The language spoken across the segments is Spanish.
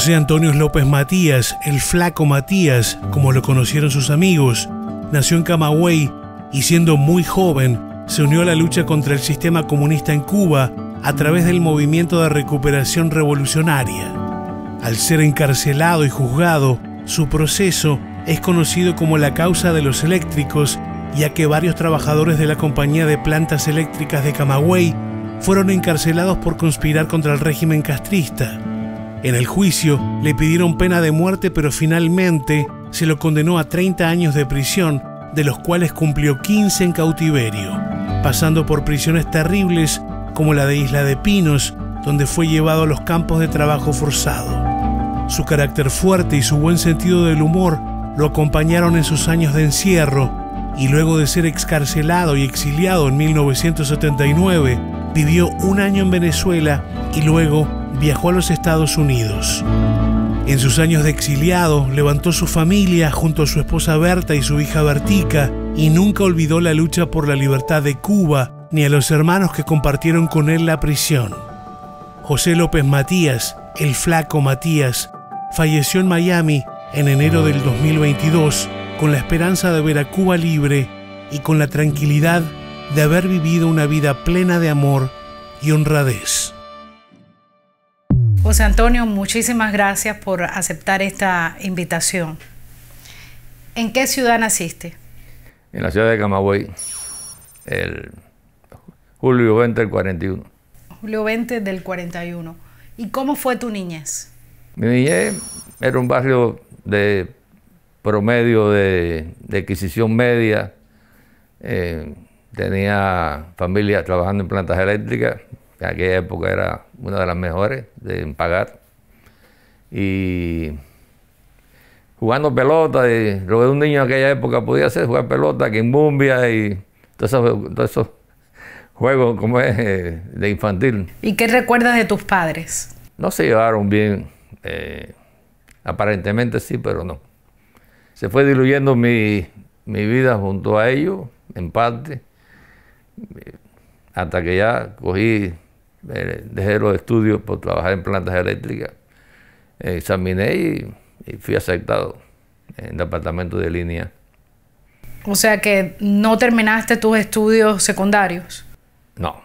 José Antonio López Matías, el flaco Matías, como lo conocieron sus amigos, nació en Camagüey y siendo muy joven se unió a la lucha contra el sistema comunista en Cuba a través del movimiento de recuperación revolucionaria. Al ser encarcelado y juzgado, su proceso es conocido como la causa de los eléctricos, ya que varios trabajadores de la compañía de plantas eléctricas de Camagüey fueron encarcelados por conspirar contra el régimen castrista. En el juicio le pidieron pena de muerte, pero finalmente se lo condenó a 30 años de prisión, de los cuales cumplió 15 en cautiverio, pasando por prisiones terribles como la de Isla de Pinos, donde fue llevado a los campos de trabajo forzado. Su carácter fuerte y su buen sentido del humor lo acompañaron en sus años de encierro y luego de ser excarcelado y exiliado en 1979, vivió un año en Venezuela y luego viajó a los Estados Unidos. En sus años de exiliado, levantó su familia junto a su esposa Berta y su hija Bertica y nunca olvidó la lucha por la libertad de Cuba ni a los hermanos que compartieron con él la prisión. José López Matías, el flaco Matías, falleció en Miami en enero del 2022 con la esperanza de ver a Cuba libre y con la tranquilidad de haber vivido una vida plena de amor y honradez. José Antonio, muchísimas gracias por aceptar esta invitación. ¿En qué ciudad naciste? En la ciudad de Camagüey, el julio 20 del 41. Julio 20 del 41. ¿Y cómo fue tu niñez? Mi niñez era un barrio de promedio de, adquisición media. Eh, tenía familia trabajando en plantas eléctricas, en aquella época era una de las mejores de pagar. Y jugando pelota, y lo que un niño en aquella época podía hacer, jugar pelota, quimbumbia y todos esos, juegos como es eh, de infantil. ¿Y qué recuerdas de tus padres? No se llevaron bien, eh, aparentemente sí, pero no. Se fue diluyendo mi, mi vida junto a ellos, en parte hasta que ya cogí, eh, dejé los estudios por trabajar en plantas eléctricas, examiné y, fui aceptado en el departamento de línea. O sea que no terminaste tus estudios secundarios. No,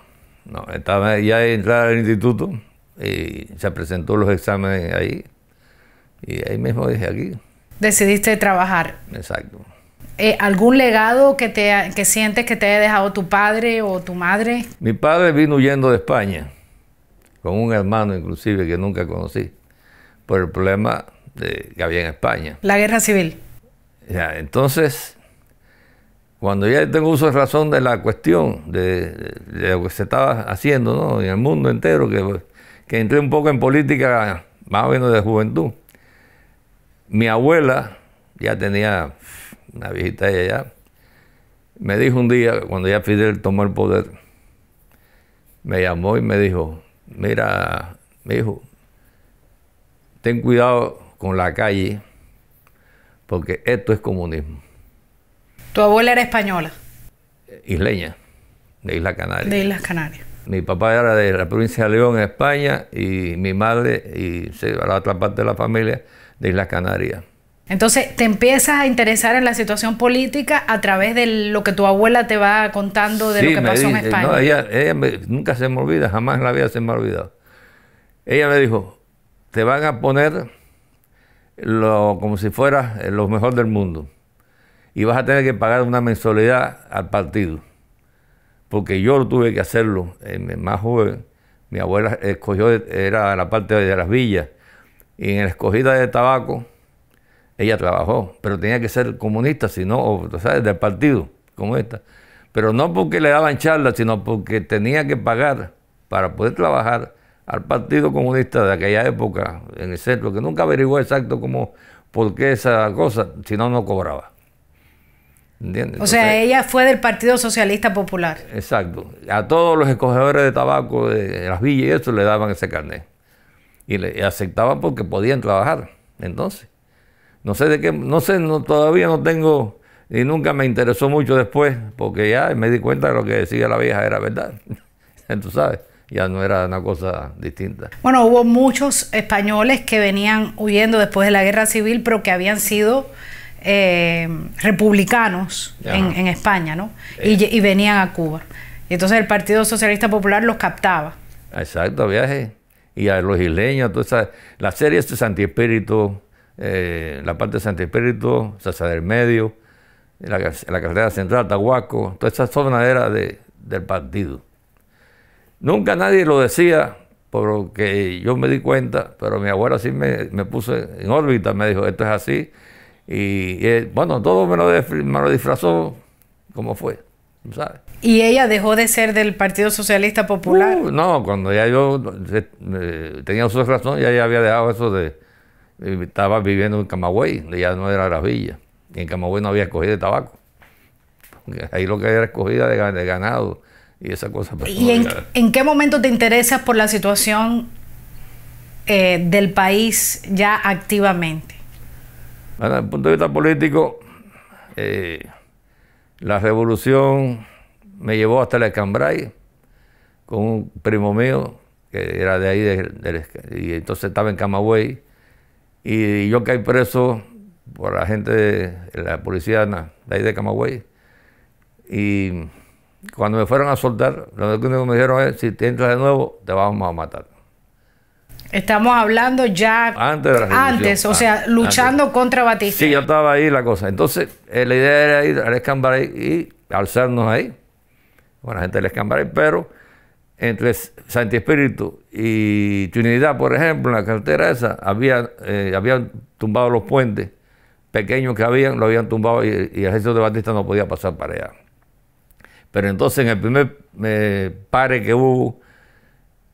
no, estaba ya entrar al instituto y se presentó los exámenes ahí y ahí mismo dije aquí. Decidiste trabajar. Exacto. Eh, ¿Algún legado que, te, que sientes que te haya dejado tu padre o tu madre? Mi padre vino huyendo de España, con un hermano inclusive que nunca conocí, por el problema de, que había en España. La guerra civil. Ya, entonces, cuando ya tengo uso de razón de la cuestión, de, lo que se estaba haciendo ¿no? en el mundo entero, que, que entré un poco en política más o menos de juventud, mi abuela ya tenía una viejita ella ya, me dijo un día, cuando ya Fidel tomó el poder, me llamó y me dijo, mira, mi hijo, ten cuidado con la calle, porque esto es comunismo. ¿Tu abuela era española? Isleña, de Islas Canarias. De Islas Canarias. Mi papá era de la provincia de León, en España, y mi madre y la otra parte de la familia de Islas Canarias. Entonces te empiezas a interesar en la situación política a través de lo que tu abuela te va contando de lo que pasó en España. No, ella, nunca se me olvida, jamás en la vida se me ha olvidado. Ella me dijo, te van a poner lo, como si fuera lo mejor del mundo y vas a tener que pagar una mensualidad al partido. Porque yo tuve que hacerlo, más joven. Mi abuela escogió, era la parte de las villas, y en la escogida de tabaco, ella trabajó, pero tenía que ser comunista, sino, o, ¿sabes?, del partido comunista. Pero no porque le daban charlas, sino porque tenía que pagar para poder trabajar al Partido Comunista de aquella época en el centro, que nunca averiguó exacto cómo, por qué esa cosa, si no, no cobraba. ¿Entiendes? O sea, ella fue del Partido Socialista Popular. Exacto. A todos los escogedores de tabaco de las villas y eso le daban ese carnet. Y le aceptaban porque podían trabajar. Entonces. No sé de qué, no sé, no, todavía no tengo, y nunca me interesó mucho después, porque ya me di cuenta de lo que decía la vieja era verdad. Tú sabes, ya no era una cosa distinta. Bueno, hubo muchos españoles que venían huyendo después de la guerra civil, pero que habían sido eh, republicanos en, España, ¿no? Y, venían a Cuba. Y entonces el Partido Socialista Popular los captaba. Exacto, viaje. Y a los isleños, toda la serie de Santi Espíritu, eh, la parte de Santi Espíritu, Sasa del Medio, la, la carretera central, Tahuaco, toda esa zona era de, del partido. Nunca nadie lo decía, porque yo me di cuenta, pero mi abuela sí me, me puso en órbita, me dijo, esto es así. Y, bueno, todo me lo, me lo disfrazó como fue, ¿sabes? ¿Y ella dejó de ser del Partido Socialista Popular? Uh, no, cuando ya yo tenía su razón, ya, ya había dejado eso de... Estaba viviendo en Camagüey, ya no era la villa. Y en Camagüey no había escogida de tabaco. Ahí lo que era escogida de ganado y esa cosa. ¿Y en, qué momento te interesas por la situación eh, del país ya activamente? desde el punto de vista político, eh, la revolución me llevó hasta el Escambray con un primo mío que era de ahí, y entonces estaba en Camagüey, y yo caí preso por la gente de la policía de ahí de Camagüey. Y cuando me fueron a soltar, lo único que me dijeron es, si te entras de nuevo, te vamos a matar. Estamos hablando ya antes, de la antes o sea, luchando contra Batista. Sí, yo estaba ahí la cosa. Entonces, eh, la idea era ir al Escambray y alzarnos ahí, con la gente del Escambray, pero entre Santi Espíritu y Trinidad, por ejemplo, en la carretera esa, había, eh, habían tumbado los puentes pequeños que habían, lo habían tumbado y, y el ejército de Batista no podía pasar para allá. Pero entonces en el primer eh, pare que hubo,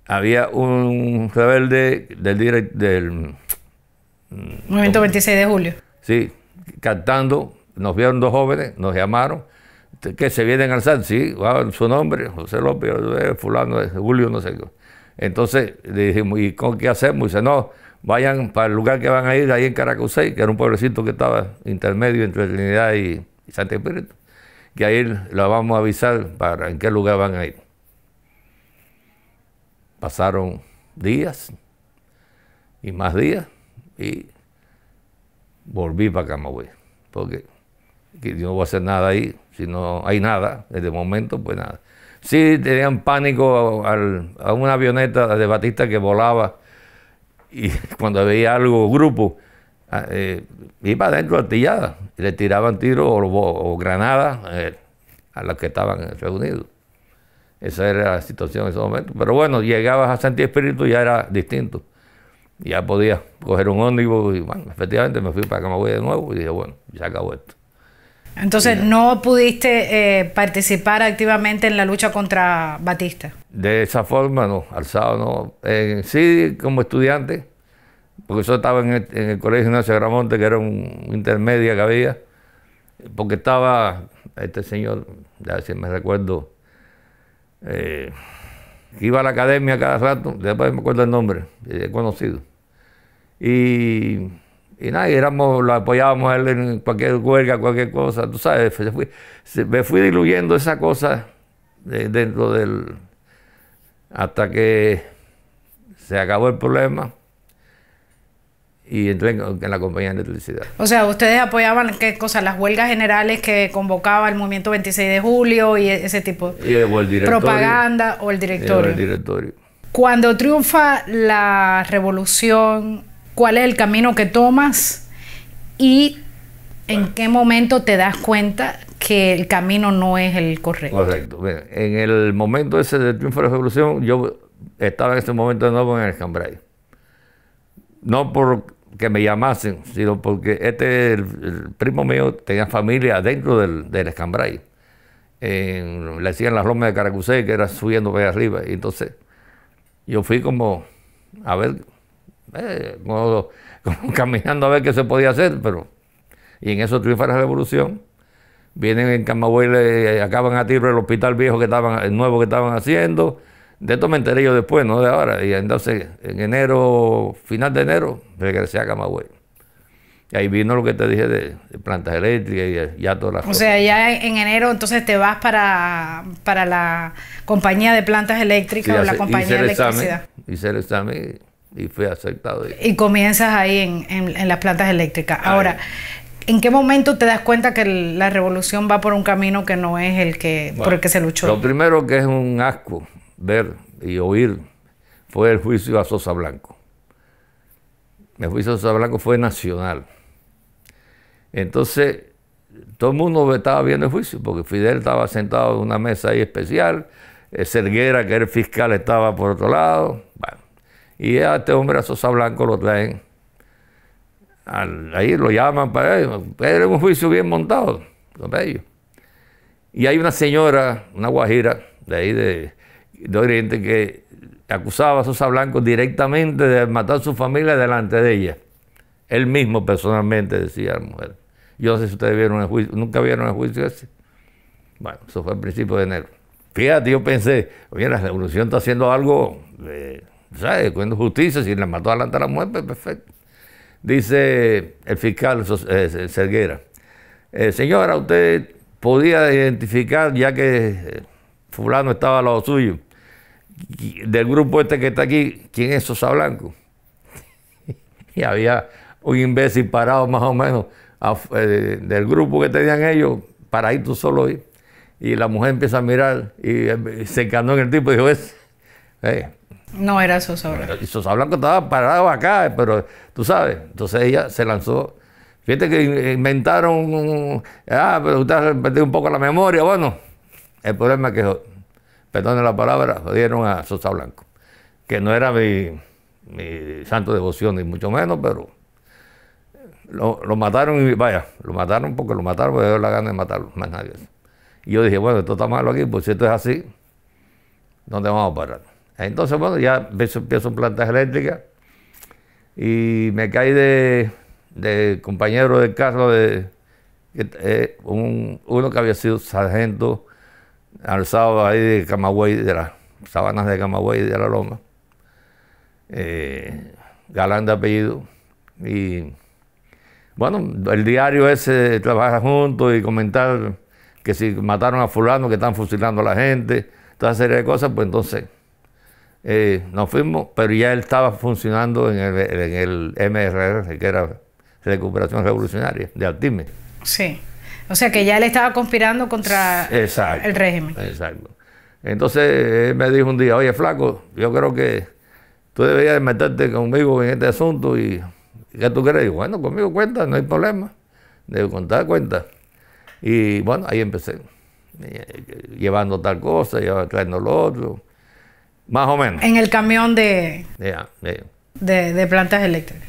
había un rebelde del, del mm, Movimiento 26 de julio. Sí, cantando, nos vieron dos jóvenes, nos llamaron, que se vienen al alzar, sí, su nombre, José López, fulano, Julio, no sé qué. Entonces le dijimos, ¿y con qué hacemos? dice, no, vayan para el lugar que van a ir, ahí en Caracusey, que era un pueblecito que estaba intermedio entre Trinidad y, y Santa Espíritu que ahí la vamos a avisar para en qué lugar van a ir. Pasaron días y más días y volví para Camagüey, porque yo no voy a hacer nada ahí, si no hay nada, desde el momento, pues nada. Sí tenían pánico a una avioneta de Batista que volaba y cuando veía algo, grupo, Ah, eh, iba adentro artillada le tiraban tiros o, granadas eh, a los que estaban reunidos. Esa era la situación en ese momento. Pero bueno, llegabas a Santi Espíritu y ya era distinto. Ya podía coger un ómnibus y bueno, efectivamente me fui para Camagüey de nuevo y dije, bueno, ya acabó esto. Entonces, ¿no pudiste eh, participar activamente en la lucha contra Batista? De esa forma, no, alzado no. sí, como estudiante, porque yo estaba en el, Colegio Ignacio Gramonte, que era un intermedia que había, porque estaba este señor, ya si me recuerdo, eh, que iba a la academia cada rato, después me acuerdo el nombre, he conocido. Y, y nada, éramos, lo apoyábamos a él en cualquier huelga, cualquier cosa, tú sabes, me fui diluyendo esa cosa dentro del... hasta que se acabó el problema y entré en, la compañía de electricidad. O sea, ustedes apoyaban qué cosas, las huelgas generales que convocaba el movimiento 26 de julio y ese tipo de propaganda o el directorio. el directorio. Cuando triunfa la revolución, ¿cuál es el camino que tomas y en qué momento te das cuenta que el camino no es el correcto? Correcto. en el momento ese del triunfo de la revolución, yo estaba en ese momento de nuevo en el Cambrai. No por que me llamasen, sino porque este, el, primo mío tenía familia dentro del, del escambray. le decían las lomas de Caracusé, que era subiendo para arriba. Y entonces yo fui como, a ver, eh, como, caminando a ver qué se podía hacer, pero... Y en eso triunfa la revolución. Vienen en Camagüey, le acaban a tiro el hospital viejo que estaban, el nuevo que estaban haciendo de esto me enteré yo después, no de ahora. Y entonces, en enero, final de enero, regresé a Camagüey. Y ahí vino lo que te dije de, plantas eléctricas y ya todas las o sea, ya en enero entonces te vas para, para la compañía de plantas eléctricas o la compañía de electricidad. hice el examen y, fui aceptado. Y comienzas ahí en, en, las plantas eléctricas. Ahora, ¿en qué momento te das cuenta que la revolución va por un camino que no es el que por el que se luchó? Lo primero que es un asco ver y oír fue el juicio a Sosa Blanco. El juicio a Sosa Blanco fue nacional. Entonces, todo el mundo estaba viendo el juicio, porque Fidel estaba sentado en una mesa ahí especial, Serguera, que era el fiscal, estaba por otro lado. Y a este hombre, a Sosa Blanco, lo traen. ahí lo llaman para ellos. Era un juicio bien montado, ellos. Y hay una señora, una guajira de ahí de, de Oriente, que acusaba a Sosa Blanco directamente de matar a su familia delante de ella. Él mismo personalmente decía la mujer. Yo no sé si ustedes vieron el juicio, nunca vieron el juicio ese. Bueno, eso fue el principio de enero. Fíjate, yo pensé, oye, la revolución está haciendo algo, ¿sabes? Cuando justicia, si le mató adelante a la muerte, perfecto. Dice el fiscal eh, Serguera, eh, señora, usted podía identificar, ya que eh, fulano estaba a lado suyo, del grupo este que está aquí, ¿quién es Sosa Blanco? y había un imbécil parado más o menos eh, del grupo que tenían ellos, para ir tú solo. Y, y la mujer empieza a mirar y, eh, se encanó en el tipo y dijo, es... Eh". No era Sosa Blanco. Y Sosa Blanco estaba parado acá, pero tú sabes, entonces ella se lanzó. Fíjate que inventaron, ah, pero usted ha perdido un poco la memoria. Bueno, el problema es que, perdone la palabra, jodieron a Sosa Blanco, que no era mi, mi santo devoción, ni mucho menos, pero lo, mataron y vaya, lo mataron porque lo mataron porque dio la gana de matarlo, más nadie. Y yo dije, bueno, esto está malo aquí, pues si esto es así, ¿dónde vamos a parar? Entonces, bueno, ya empiezo, empiezo en plantas eléctricas y me caí de, de compañero del carro de eh, uno que había sido sargento alzado ahí de Camagüey, de las sabanas de Camagüey de la Loma, eh, galán de apellido, y bueno, el diario ese trabaja juntos y comentar que si mataron a fulano, que están fusilando a la gente, toda serie de cosas, pues entonces eh, nos fuimos, pero ya él estaba funcionando en el, MRR, que era Recuperación Revolucionaria, de Altime. Sí, o sea que ya él estaba conspirando contra el régimen. Exacto. Entonces él me dijo un día, oye flaco, yo creo que tú deberías meterte conmigo en este asunto y ¿Qué tú crees? bueno, conmigo cuenta, no hay problema. Debo contar cuenta. Y bueno, ahí empecé. Eh, llevando tal cosa, llevando, lo otro. Más o menos. En el camión de, de, plantas eléctricas.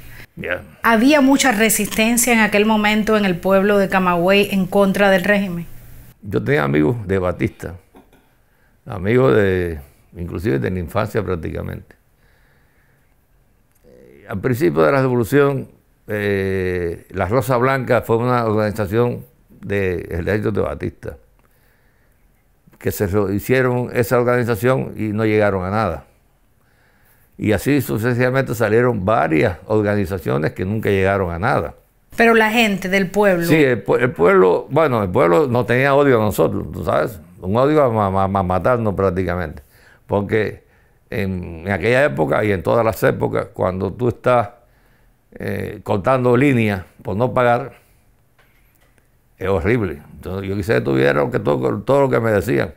¿Había mucha resistencia en aquel momento en el pueblo de Camagüey en contra del régimen? Yo tenía amigos de Batista, amigos de, inclusive de la infancia prácticamente al principio de la revolución, eh, la Rosa Blanca fue una organización del ejército de Batista, que se hicieron esa organización y no llegaron a nada. Y así sucesivamente salieron varias organizaciones que nunca llegaron a nada. Pero la gente del pueblo. Sí, el, pueblo, bueno, el pueblo no tenía odio a nosotros, ¿tú sabes? Un odio a matarnos prácticamente. Porque en, aquella época y en todas las épocas, cuando tú estás eh, cortando líneas por no pagar, es horrible. Entonces, yo quisiera que tuvieran que todo, todo lo que me decían.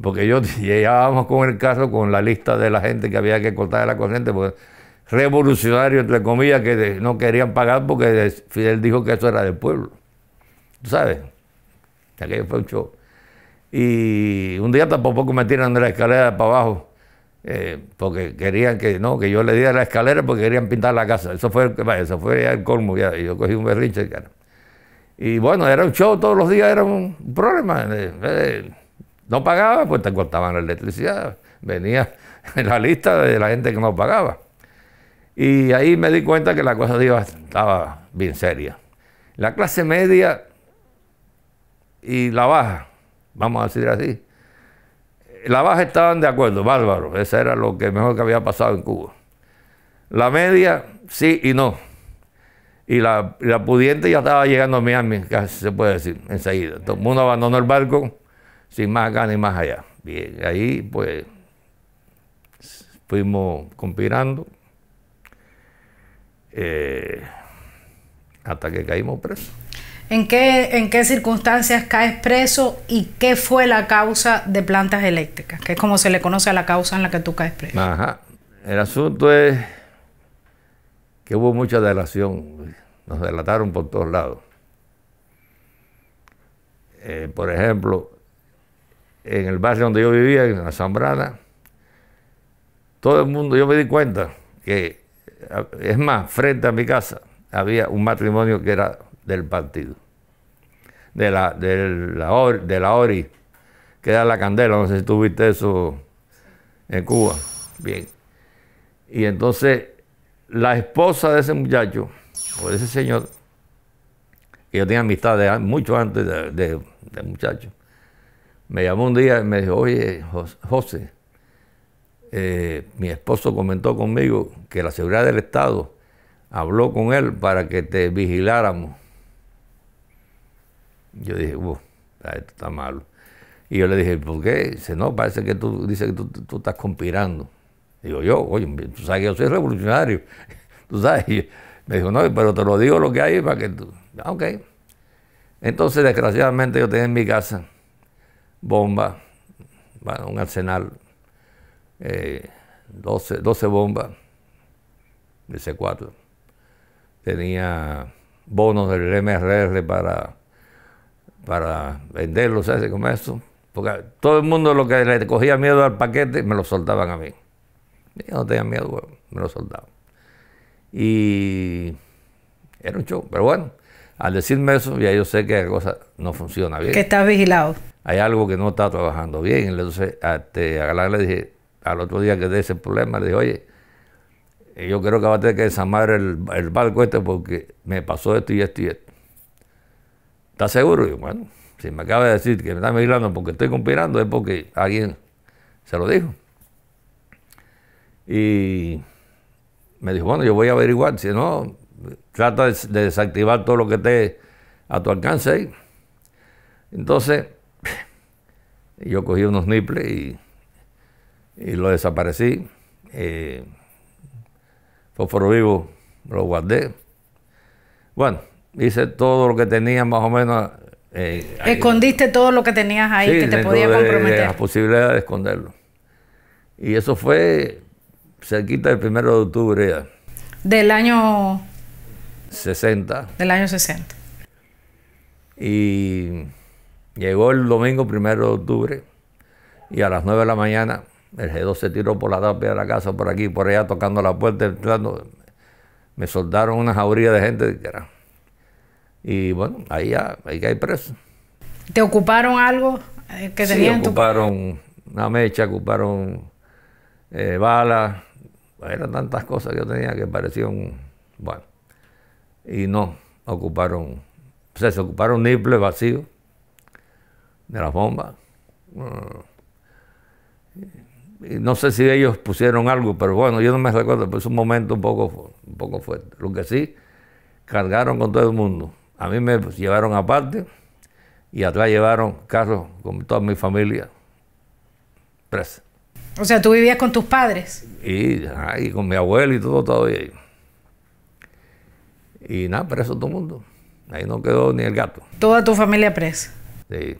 Porque yo llegábamos con el caso con la lista de la gente que había que cortar de la corriente, pues revolucionario, entre comillas, que no querían pagar porque Fidel dijo que eso era del pueblo. ¿Tú sabes? Aquello fue un show. Y un día tampoco me tiran de la escalera para abajo eh, porque querían que no, que yo le diera la escalera porque querían pintar la casa. Eso fue, eso fue el colmo ya. Yo cogí un berrinche. Y bueno, era un show todos los días, era un problema. Eh, eh, no pagaba, pues te cortaban la electricidad. Venía en la lista de la gente que no pagaba. Y ahí me di cuenta que la cosa estaba bien seria. La clase media y la baja, vamos a decir así, la baja estaban de acuerdo, bárbaro. Eso era lo que mejor que había pasado en Cuba. La media, sí y no. Y la, la pudiente ya estaba llegando a Miami, casi se puede decir, enseguida. Todo el mundo abandonó el barco sin más acá ni más allá. Bien, ahí pues fuimos conspirando eh, hasta que caímos presos. ¿En qué, ¿En qué circunstancias caes preso y qué fue la causa de plantas eléctricas? Que es como se le conoce a la causa en la que tú caes preso. Ajá. El asunto es que hubo mucha delación. Nos delataron por todos lados. Eh, por ejemplo, en el barrio donde yo vivía, en la Zambrana, todo el mundo, yo me di cuenta que, es más, frente a mi casa había un matrimonio que era del partido, de la, de la, ORI, de la ORI, que era la candela, no sé si tuviste eso en Cuba. Bien. Y entonces la esposa de ese muchacho, de ese señor, que yo tenía amistad mucho antes de, muchacho, me llamó un día y me dijo, oye, José, eh, mi esposo comentó conmigo que la seguridad del Estado habló con él para que te vigiláramos. Yo dije, esto está malo. Y yo le dije, ¿por qué? Dice, no, parece que tú dices que tú, estás conspirando. Digo yo, oye, tú sabes que yo soy revolucionario. tú sabes. Me dijo, no, pero te lo digo lo que hay para que tú. Ah, ok. Entonces, desgraciadamente, yo tenía en mi casa bomba, bueno, un arsenal, 12, eh, 12 bombas de C4. Tenía bonos del MRR para, para venderlos, ¿sabes? Como eso. Porque todo el mundo lo que le cogía miedo al paquete me lo soltaban a mí. Yo no tenía miedo, me lo soltaban. Y era un show. Pero bueno, al decirme eso, ya yo sé que la cosa no funciona bien. Que está vigilado. Hay algo que no está trabajando bien. Entonces, a, a Galán le dije, al otro día que de ese problema, le dije, oye, yo creo que va a tener que desarmar el, el barco este porque me pasó esto y esto y esto. ¿Estás seguro? Y bueno, si me acaba de decir que me está vigilando porque estoy conspirando, es porque alguien se lo dijo. Y me dijo, bueno, yo voy a averiguar, si no, trata de, desactivar todo lo que esté a tu alcance ahí. Entonces, yo cogí unos niples y, y lo desaparecí. Eh, fósforo vivo lo guardé. Bueno, hice todo lo que tenía más o menos. Eh, Escondiste todo lo que tenías ahí que te podía comprometer. la posibilidad de esconderlo. Y eso fue cerquita del primero de octubre Del año 60. Del año 60. Y llegó el domingo primero de octubre y a las 9 de la mañana el G2 se tiró por la tapia de la casa, por aquí, por allá, tocando la puerta, entrando. Me soldaron una jauría de gente que. Y bueno, ahí ya, ahí hay preso. ¿Te ocuparon algo eh, que tenían? Sí, ocuparon una mecha, ocuparon eh, balas, eran tantas cosas que yo tenía que parecían, bueno, y no, ocuparon, o sea, se ocuparon niples vacíos de las bombas. Y no sé si ellos pusieron algo, pero bueno, yo no me recuerdo, pero es un momento un poco, un poco fuerte. Lo que sí, cargaron con todo el mundo. A mí me llevaron aparte y atrás llevaron carros con toda mi familia presa. O sea, tú vivías con tus padres. Y, con mi abuelo y todo todavía. Y nada, preso todo el mundo. Ahí no quedó ni el gato. Toda tu familia presa. Sí.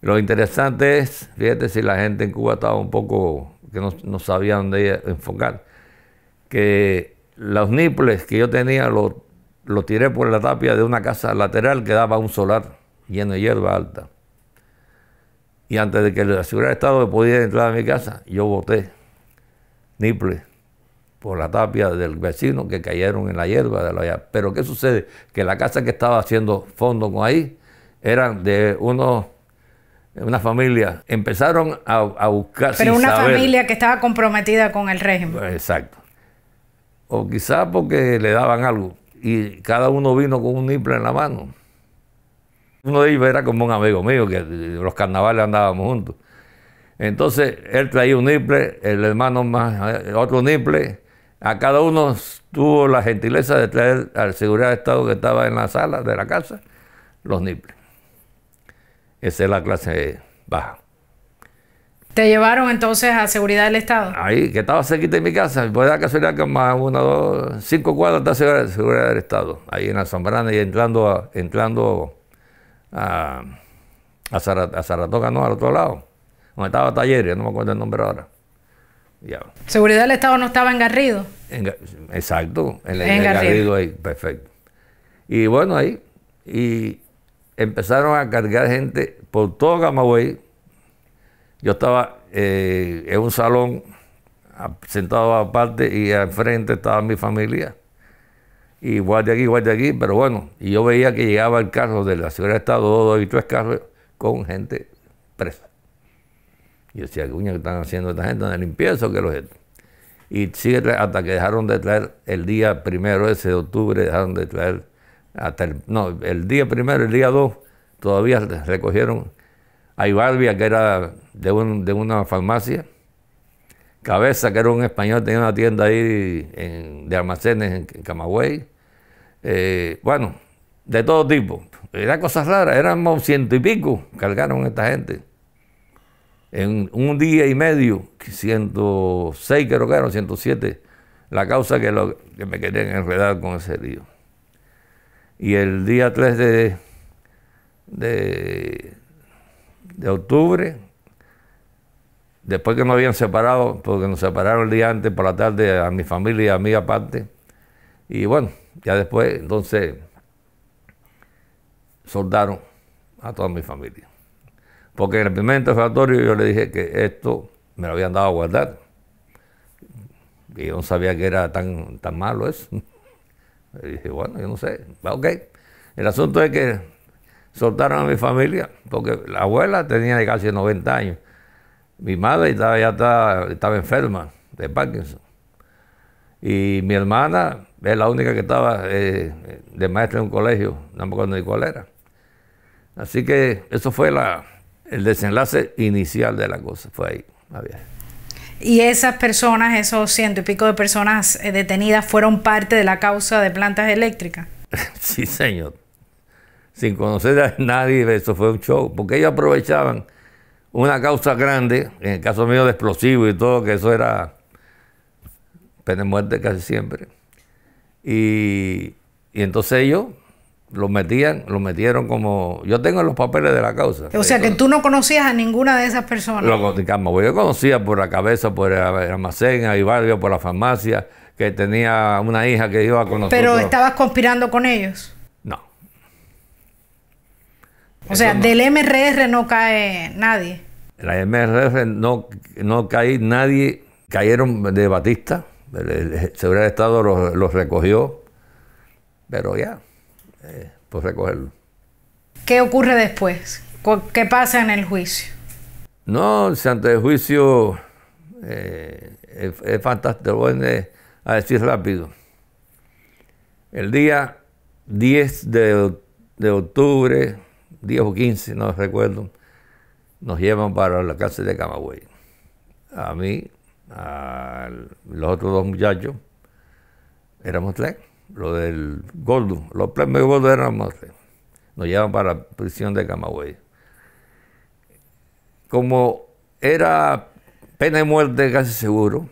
Lo interesante es, fíjate si la gente en Cuba estaba un poco, que no, no sabía dónde enfocar, que los niples que yo tenía los lo tiré por la tapia de una casa lateral que daba un solar lleno de hierba alta. Y antes de que la seguridad de Estado pudiera entrar a mi casa, yo boté niples por la tapia del vecino que cayeron en la hierba de la Pero ¿qué sucede? Que la casa que estaba haciendo fondo con ahí eran de unos una familia, empezaron a, buscar. Pero una familia que estaba comprometida con el régimen. Exacto. O quizás porque le daban algo y cada uno vino con un niple en la mano. Uno de ellos era como un amigo mío, que los carnavales andábamos juntos. Entonces él traía un niple, el hermano más, otro niple, A cada uno tuvo la gentileza de traer al seguridad de Estado que estaba en la sala de la casa los nipples. Esa es la clase baja. ¿Te llevaron entonces a seguridad del Estado? Ahí, que estaba cerquita de mi casa, puede dar casualidad que más una, dos, cinco cuadras está seguridad, seguridad del Estado, ahí en la Zambrana y entrando a, entrando a, a, Saratoga, no, al otro lado, donde estaba Talleres, no me acuerdo el nombre ahora. ¿Seguridad del Estado no estaba en Garrido? exacto, en, en, Garrido. ahí, perfecto. Y bueno, ahí, y empezaron a cargar gente por todo Camagüey. Yo estaba eh, en un salón sentado aparte y al frente estaba mi familia. Y guardia aquí, guardia aquí, pero bueno, y yo veía que llegaba el carro de la Seguridad de Estado, dos y tres carros con gente presa. Yo decía, ¿qué están haciendo esta gente de limpieza o qué lo es Y sigue hasta que dejaron de traer el día primero ese de octubre, dejaron de traer hasta el, no, el día primero, el día dos, todavía recogieron a Ibarbia, que era de, un, de una farmacia, Cabeza, que era un español, tenía una tienda ahí de almacenes en, Camagüey. Eh, bueno, de todo tipo. Era cosas raras, éramos ciento y pico, cargaron esta gente en un día y medio, 106 creo que eran, 107, la causa que, me querían enredar con ese río. Y el día 3 de, de, de octubre, después que nos habían separado, porque nos separaron el día antes por la tarde a mi familia y a mí aparte, y bueno, ya después entonces soldaron a toda mi familia. Porque en el primer interrogatorio yo le dije que esto me lo habían dado a guardar. Y yo no sabía que era tan, tan malo eso. Y dije, bueno, yo no sé. Ok. El asunto es que soltaron a mi familia, porque la abuela tenía casi 90 años. Mi madre estaba, ya estaba, estaba enferma de Parkinson. Y mi hermana es la única que estaba eh, de maestra en un colegio, no me acuerdo ni cuál era. Así que eso fue la, el desenlace inicial de la cosa fue ahí. Y esas personas, esos ciento y pico de personas eh, detenidas, fueron parte de la causa de plantas eléctricas. sí, señor. Sin conocer a nadie, eso fue un show, porque ellos aprovechaban una causa grande, en el caso mío de explosivos y todo, que eso era pena de muerte casi siempre. Y, y entonces ellos lo metían, lo metieron como. Yo tengo los papeles de la causa. O sea que tú no conocías a ninguna de esas personas. Lo, yo conocía por la cabeza, por el almacén, ahí barrio, por la farmacia, que tenía una hija que iba con nosotros. Pero estabas conspirando con ellos. No. O sea, del MRR no cae nadie. La MRR no, no caí nadie, cayeron de Batista, el, Seguridad de Estado los recogió, pero ya. Eh, pues recogerlo. ¿Qué ocurre después? ¿Qué pasa en el juicio? No, ante el juicio eh, es, fantástico, voy a decir rápido. El día 10 de, de, octubre, 10 o 15, no recuerdo, nos llevan para la cárcel de Camagüey. A mí, a los otros dos muchachos, éramos tres lo del Gordo, los premios Gordo eran más, nos llevan para la prisión de Camagüey. Como era pena de muerte casi seguro,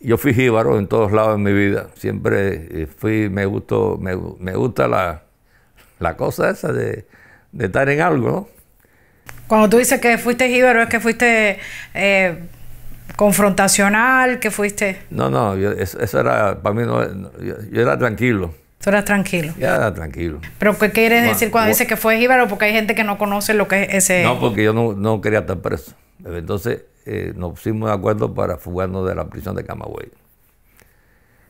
yo fui jíbaro en todos lados de mi vida, siempre eh, fui, me gustó, me, gusta la, la, cosa esa de, de, estar en algo, ¿no? Cuando tú dices que fuiste jíbaro, es que fuiste... Eh, confrontacional que fuiste? No, no, eso, era, para mí no, yo, era tranquilo. Tú eras tranquilo. Ya era tranquilo. ¿Pero qué quieres decir cuando dices que fue jíbaro? Porque hay gente que no conoce lo que es ese... No, porque yo no, quería estar preso. Entonces eh, nos pusimos de acuerdo para fugarnos de la prisión de Camagüey.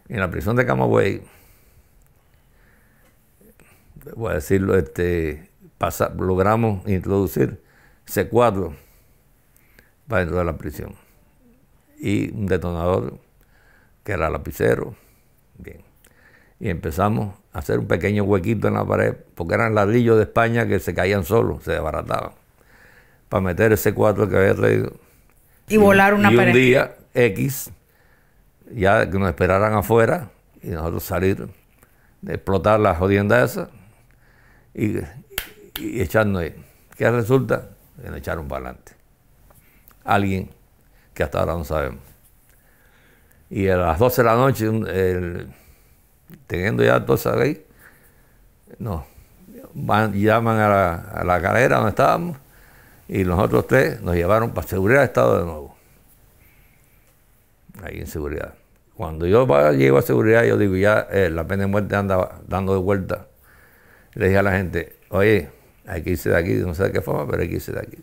En la prisión de Camagüey, voy a decirlo, este, logramos introducir C4 para dentro de la prisión y un detonador que era lapicero. Bien. Y empezamos a hacer un pequeño huequito en la pared, porque eran ladrillos de España que se caían solos, se desbarataban, para meter ese cuatro que había traído. Y, volar una y pared. Un día X, ya que nos esperaran afuera y nosotros salir, de explotar la jodienda esa y, y echarnos ahí. ¿Qué resulta? Nos echaron para adelante. Alguien que hasta ahora no sabemos. Y a las 12 de la noche, teniendo ya toda esa ley, no, llaman a la, a carrera donde estábamos y nosotros tres nos llevaron para seguridad de Estado de nuevo. Ahí en seguridad. Cuando yo llego a seguridad, yo digo, ya eh, la pena de muerte anda dando de vuelta. Le dije a la gente, oye, hay que irse de aquí, no sé de qué forma, pero hay que irse de aquí.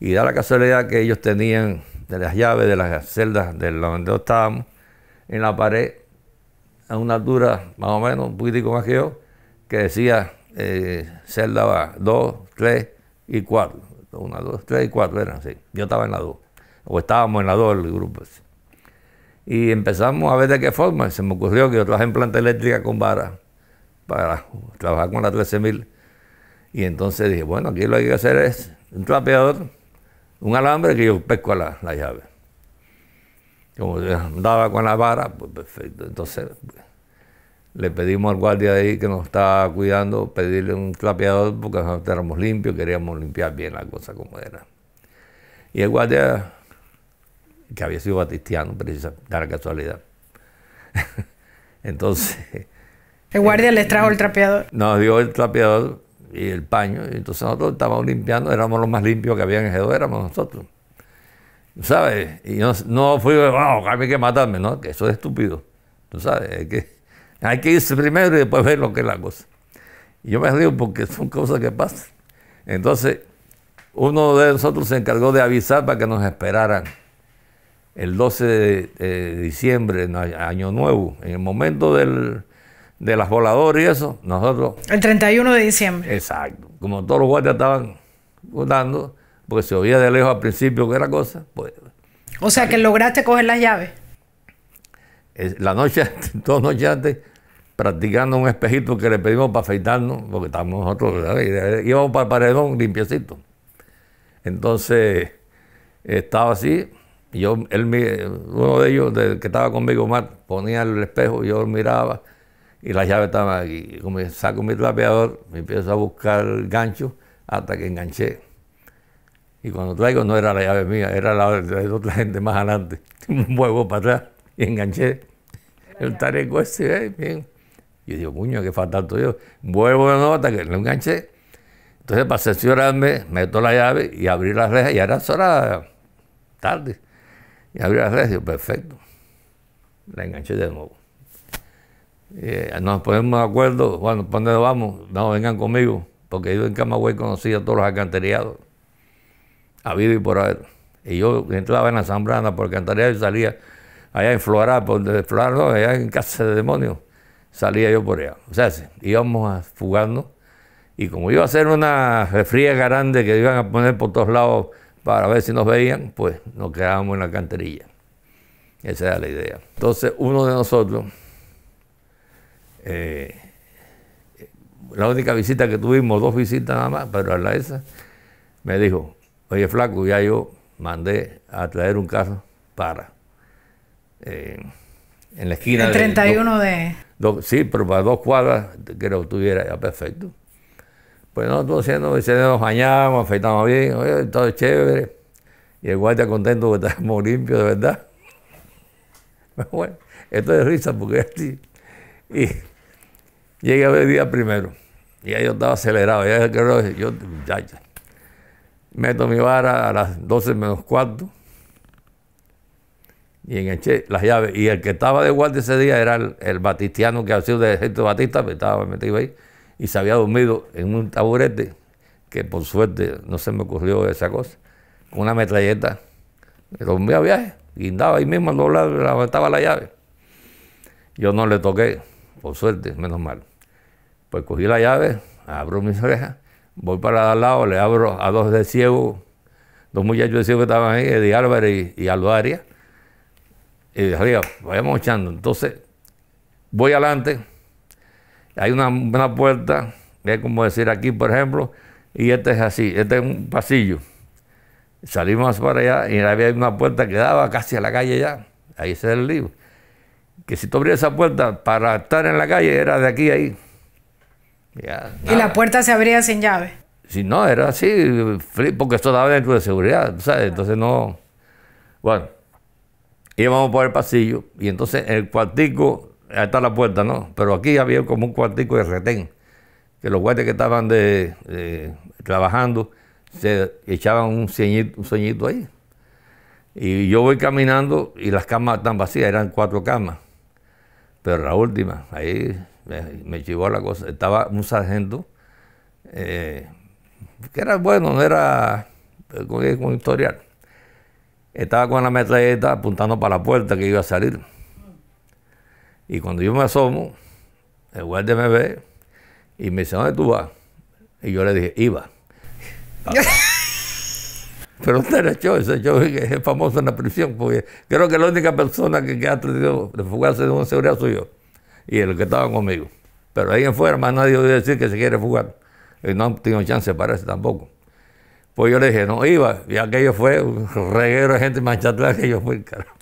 Y da la casualidad que ellos tenían de las llaves de las celdas de donde estábamos en la pared a una altura más o menos, un poquitico más que yo, que decía eh, celda 2, 3 y 4. Una, 2, 3 y 4 eran así. Yo estaba en la 2. O estábamos en la 2 el grupo. Y empezamos a ver de qué forma. Se me ocurrió que yo trabajé en planta eléctrica con vara para trabajar con la 13.000. Y entonces dije, bueno, aquí lo que hay que hacer es un trapeador, un alambre que yo pesco la, la llave. Como andaba con la vara, pues perfecto. Entonces le pedimos al guardia ahí que nos estaba cuidando, pedirle un trapeador porque nosotros éramos limpios, queríamos limpiar bien la cosa como era. Y el guardia, que había sido batistiano, precisamente, la casualidad. entonces... ¿El guardia les trajo el trapeador? Nos dio el trapeador y el paño, y entonces nosotros estábamos limpiando, éramos los más limpios que había en el éramos nosotros. ¿Sabes? Y no, no fui, wow, hay que matarme, ¿no? Que eso es estúpido. ¿Tú sabes? Hay que hay que irse primero y después ver lo que es la cosa. Y yo me río porque son cosas que pasan. Entonces, uno de nosotros se encargó de avisar para que nos esperaran el 12 de, diciembre, año nuevo, en el momento del, de las voladoras y eso, nosotros... El 31 de diciembre. Exacto. Como todos los guardias estaban votando, porque se oía de lejos al principio que era cosa, pues... O sea, que lograste coger las llaves. La noche, dos noches antes, practicando un espejito que le pedimos para afeitarnos, porque estábamos nosotros, íbamos para el paredón limpiecito. Entonces, estaba así, y yo, él, uno de ellos, que estaba conmigo, Mar, ponía el espejo, yo miraba, y las llaves estaban aquí. como saco mi trapeador, me empiezo a buscar el gancho hasta que enganché. Y cuando traigo no era la llave mía, era la de otra gente más adelante. Un huevo para atrás y enganché el tareco ese, eh, bien. Y yo digo, puño, qué falta yo. Vuelvo de nuevo hasta que lo enganché. Entonces, para cerciorarme, meto la llave y abrí las rejas. Y era hora tarde. Y abrí las rejas y digo, perfecto. La enganché de nuevo. Eh, nos ponemos de acuerdo, bueno, ¿para dónde vamos? No, vengan conmigo, porque yo en Camagüey conocía a todos los alcantarillados, habido y por haber. Y yo entraba en la Zambrana por alcantarillado y salía allá en Flora, por de Flora, no, allá en Casa de Demonios salía yo por allá. O sea, íbamos a fugarnos y como iba a ser una refriega grande que iban a poner por todos lados para ver si nos veían, pues nos quedábamos en la canterilla. Esa era la idea. Entonces uno de nosotros, eh, la única visita que tuvimos, dos visitas nada más, pero a la esa, me dijo, oye flaco, ya yo mandé a traer un carro para eh, en la esquina. El 31 de sí, pero para dos cuadras que lo tuviera ya perfecto. Pues nosotros haciendo, nos bañamos, afeitamos bien, todo chévere. Y el guardia contento que estábamos limpios, de verdad. bueno, esto es risa porque es así. Y llegué a ver el día primero. Y ahí yo estaba acelerado. Ya yo, muchacha, meto mi vara a las 12 menos cuarto y enganché las llaves. Y el que estaba de guardia ese día era el, batistiano que había sido de ejército batista, me estaba metido ahí, y se había dormido en un taburete, que por suerte no se me ocurrió esa cosa, con una metralleta. Me dormía a viaje, guindaba ahí mismo al la llave. Yo no le toqué, por suerte, menos mal. Pues cogí la llave, abro mis orejas, voy para al lado, le abro a dos de ciego, dos muchachos de ciego que estaban ahí, Eddie Álvarez y, y y arriba, vayamos echando. Entonces, voy adelante, hay una, una puerta, es como decir aquí, por ejemplo, y este es así, este es un pasillo. Salimos para allá y había una puerta que daba casi a la calle ya, Ahí es el lío. Que si tú abrías esa puerta para estar en la calle era de aquí a ahí. Y la puerta se abría sin llave. Si no, era así, porque esto estaba dentro de seguridad, ¿sabes? Entonces no. Bueno, íbamos por el pasillo y entonces el cuartico, ahí está la puerta, ¿no? Pero aquí había como un cuartico de retén, que los guardias que estaban de, trabajando se echaban un un ahí. Y yo voy caminando y las camas están vacías, eran cuatro camas. Pero la última, ahí me, me chivó la cosa. Estaba un sargento, eh, que era bueno, no era eh, con, con historial. Estaba con la metralleta apuntando para la puerta que iba a salir. Y cuando yo me asomo, el guardia me ve y me dice, ¿dónde tú vas? Y yo le dije, iba. Pero usted echó ese show es famoso en la prisión, porque creo que la única persona que, ha tenido de fugarse de una seguridad soy yo y el que estaba conmigo. Pero ahí en fuera más nadie debe decir que se quiere fugar. Y no tengo chance, parece tampoco. Pues yo le dije, no iba, y aquello fue un reguero de gente manchatada que yo fui, carajo.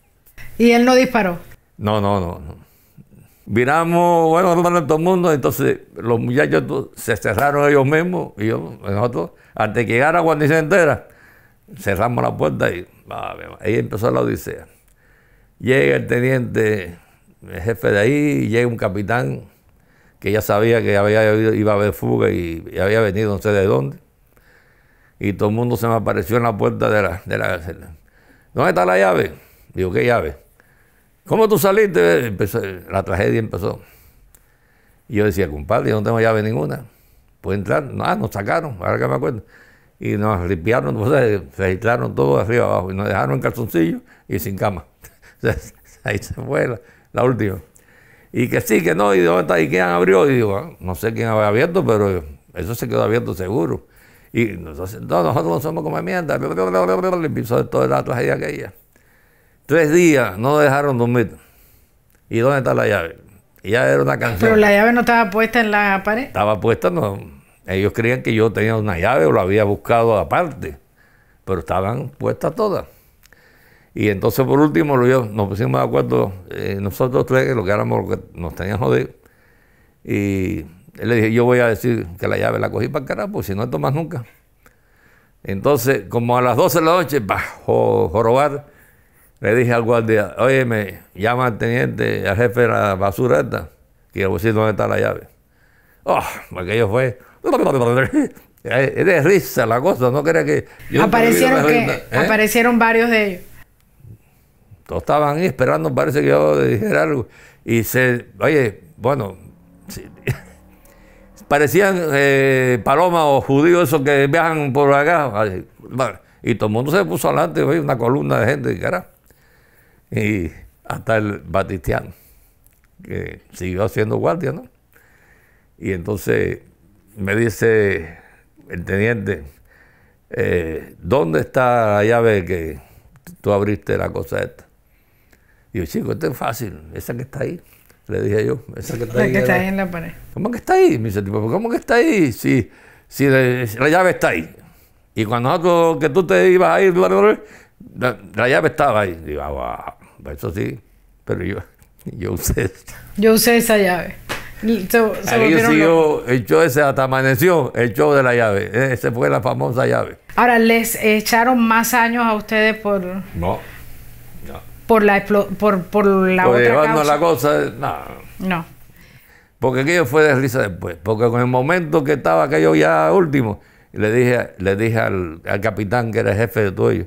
¿Y él no disparó? No, no, no. no. Viramos, bueno, todo el mundo, entonces los muchachos se cerraron ellos mismos, y yo, nosotros, antes de llegar a Guardia entera, cerramos la puerta y ahí empezó la odisea. Llega el teniente, el jefe de ahí, llega un capitán que ya sabía que había, iba a haber fuga y, había venido no sé de dónde. Y todo el mundo se me apareció en la puerta de la, de la ¿Dónde está la llave? Digo, ¿qué llave? ¿Cómo tú saliste? Empezó, la tragedia empezó. Y yo decía, compadre, yo no tengo llave ninguna. ¿Puedo entrar? Ah, nos sacaron, ahora que me acuerdo y nos limpiaron, se registraron todo arriba abajo y nos dejaron en calzoncillo y sin cama. Ahí se fue la, última. Y que sí, que no, y dónde está, y quién abrió, y digo, ah, no sé quién había abierto, pero eso se quedó abierto seguro. Y nosotros no somos como mierda, le empezó toda la tragedia aquella. Tres días no dejaron dormir. ¿Y dónde está la llave? Y ya era una canción. Pero la llave no estaba puesta en la pared. Estaba puesta, no ellos creían que yo tenía una llave o la había buscado aparte, pero estaban puestas todas. Y entonces por último nos pusimos de acuerdo eh, nosotros tres, lo que éramos lo que nos tenían jodido. Y le dije, yo voy a decir que la llave la cogí para el carajo, si no esto más nunca. Entonces, como a las 12 de la noche, bajo jorobar, le dije al guardia, oye, me llama al teniente, al jefe de la basura esta, quiero decir dónde está la llave. Oh, aquello fue es de risa la cosa, no crea que... aparecieron, que ¿eh? aparecieron varios de ellos. Estaban ahí esperando, parece que yo dijera algo. Y se, oye, bueno, parecían eh, palomas o judíos esos que viajan por acá. Y todo el mundo se puso adelante, una columna de gente, cara. Y hasta el Batistiano, que siguió haciendo guardia, ¿no? Y entonces me dice el teniente, eh, ¿dónde está la llave que tú abriste la cosa esta? Y yo, chico, esto es fácil, esa que está ahí. Le dije yo, esa que está ahí. que está ahí en la pared. ¿Cómo que está ahí? Me dice, ¿cómo que está ahí? Si, si la, llave está ahí. Y cuando nosotros, que tú te ibas a ir, la, la llave estaba ahí. Digo, ah, eso sí, pero yo, yo usé. Yo usé esa llave. Se, siguió el show ese hasta amaneció, el show de la llave. Esa fue la famosa llave. Ahora, ¿les echaron más años a ustedes por...? No. Por la, por, por la por otra la cosa, no. No. Porque aquello fue de risa después. Porque con el momento que estaba aquello ya último, le dije, le dije al, capitán, que era el jefe de todo ello,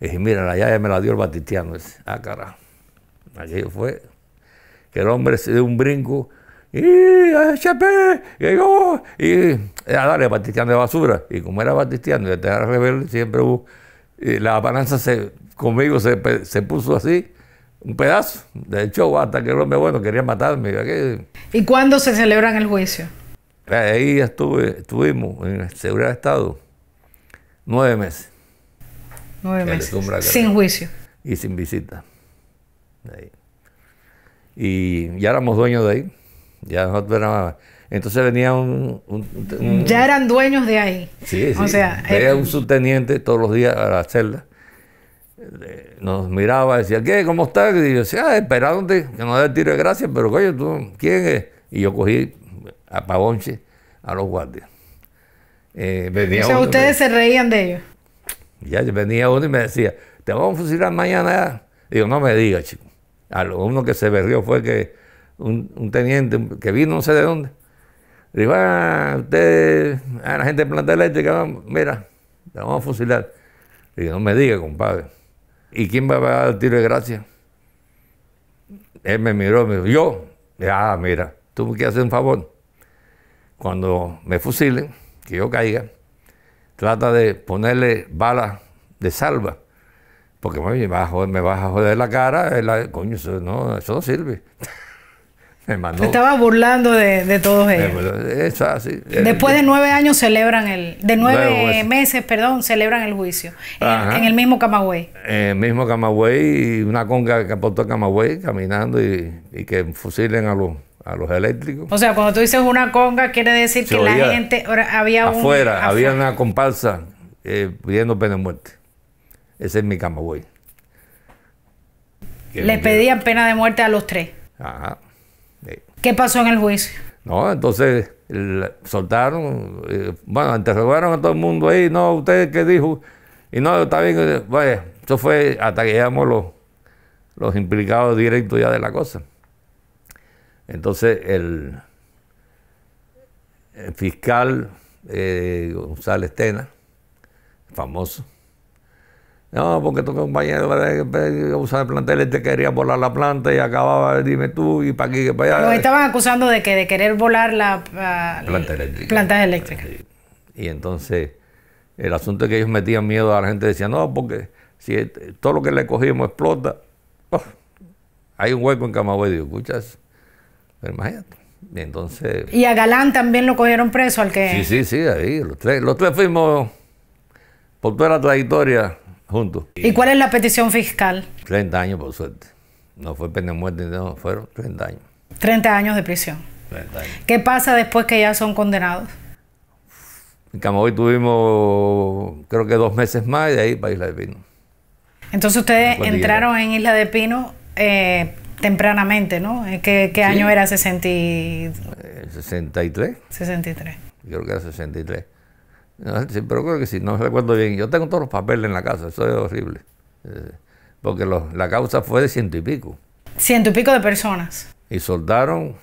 dije, mira, la llave me la dio el batistiano. ah, carajo. Aquello fue que el hombre se dio un brinco y HP, llegó, y a darle batistiano de basura. Y como era batistiano y era rebelde, siempre hubo, la balanza se, conmigo se, se, puso así, un pedazo del show, hasta que el hombre bueno quería matarme. ¿Y cuándo se celebran el juicio? Ahí estuve, estuvimos en seguridad de Estado nueve meses. Nueve meses. Sin juicio. Y sin visita. Y ya éramos dueños de ahí. Ya nosotros Entonces venía un, Ya eran dueños de ahí. Sí, sí. O sea... Era un subteniente todos los días a la celda. Nos miraba, decía, ¿qué? ¿Cómo estás? Y yo decía, ah, esperándote que nos dé el tiro de gracia, pero coño, ¿tú quién es? Y yo cogí a Pavonche a los guardias. Eh, o sea, ustedes se reían de ellos. Ya venía uno y me decía, te vamos a fusilar mañana. digo, no me digas, chico. A lo uno que se berrió fue que un, teniente que vino no sé de dónde. Digo, ah, usted, a la gente de planta eléctrica, mira, te vamos a fusilar. Digo, no me diga, compadre. ¿Y quién va a dar el tiro de gracia? Él me miró, me dijo, yo. Ah, mira, tú me quieres hacer un favor. Cuando me fusilen, que yo caiga, trata de ponerle balas de salva. Porque me vas a joder, me vas joder la cara, coño, eso no, eso no sirve. me mandó. estaba burlando de, todos ellos. Eso así. Después de nueve años celebran el, de nueve, meses, perdón, celebran el juicio. En, el mismo Camagüey. En el mismo Camagüey, y una conga que aportó Camagüey caminando y, y que fusilen a los a los eléctricos. O sea, cuando tú dices una conga, quiere decir que la gente había un, afuera, había una comparsa eh, pidiendo pena de muerte. Ese es mi camagüey. Le pedían pena de muerte a los tres. Ajá. ¿Qué pasó en el juicio? No, entonces soltaron, eh, bueno, interrogaron a todo el mundo ahí, no, usted qué dijo, y no, está bien, bueno, eso fue hasta que llegamos los, los implicados directos ya de la cosa. Entonces el, fiscal eh, González Tena, famoso, no, porque tu compañero usar el plantel te quería volar la planta y acababa, dime tú, y para aquí, que para allá. Los estaban acusando de que de querer volar la, planta eléctrica. plantas eléctricas. Y entonces, el asunto es que ellos metían miedo a la gente, decían, no, porque si todo lo que le cogimos explota, oh, hay un hueco en Camagüey, digo, escuchas, pero imagínate. Y entonces. Y a Galán también lo cogieron preso al que. Sí, sí, sí, ahí. Los tres, los tres fuimos por toda la trayectoria juntos. ¿Y cuál es la petición fiscal? 30 años, por suerte. No fue pena de muerte, no, fueron 30 años. 30 años de prisión. 30 años. ¿Qué pasa después que ya son condenados? En Camagüey tuvimos, creo que dos meses más y de ahí para Isla de Pino. Entonces ustedes entraron en Isla de Pino eh, tempranamente, ¿no? Eh, ¿Qué, año era? 60 63. 63. Creo que era 63. Pero creo que sí, no recuerdo bien. Yo tengo todos los papeles en la casa, eso es horrible. Eh, porque la causa fue de ciento y pico. Ciento y pico de personas. Y soltaron.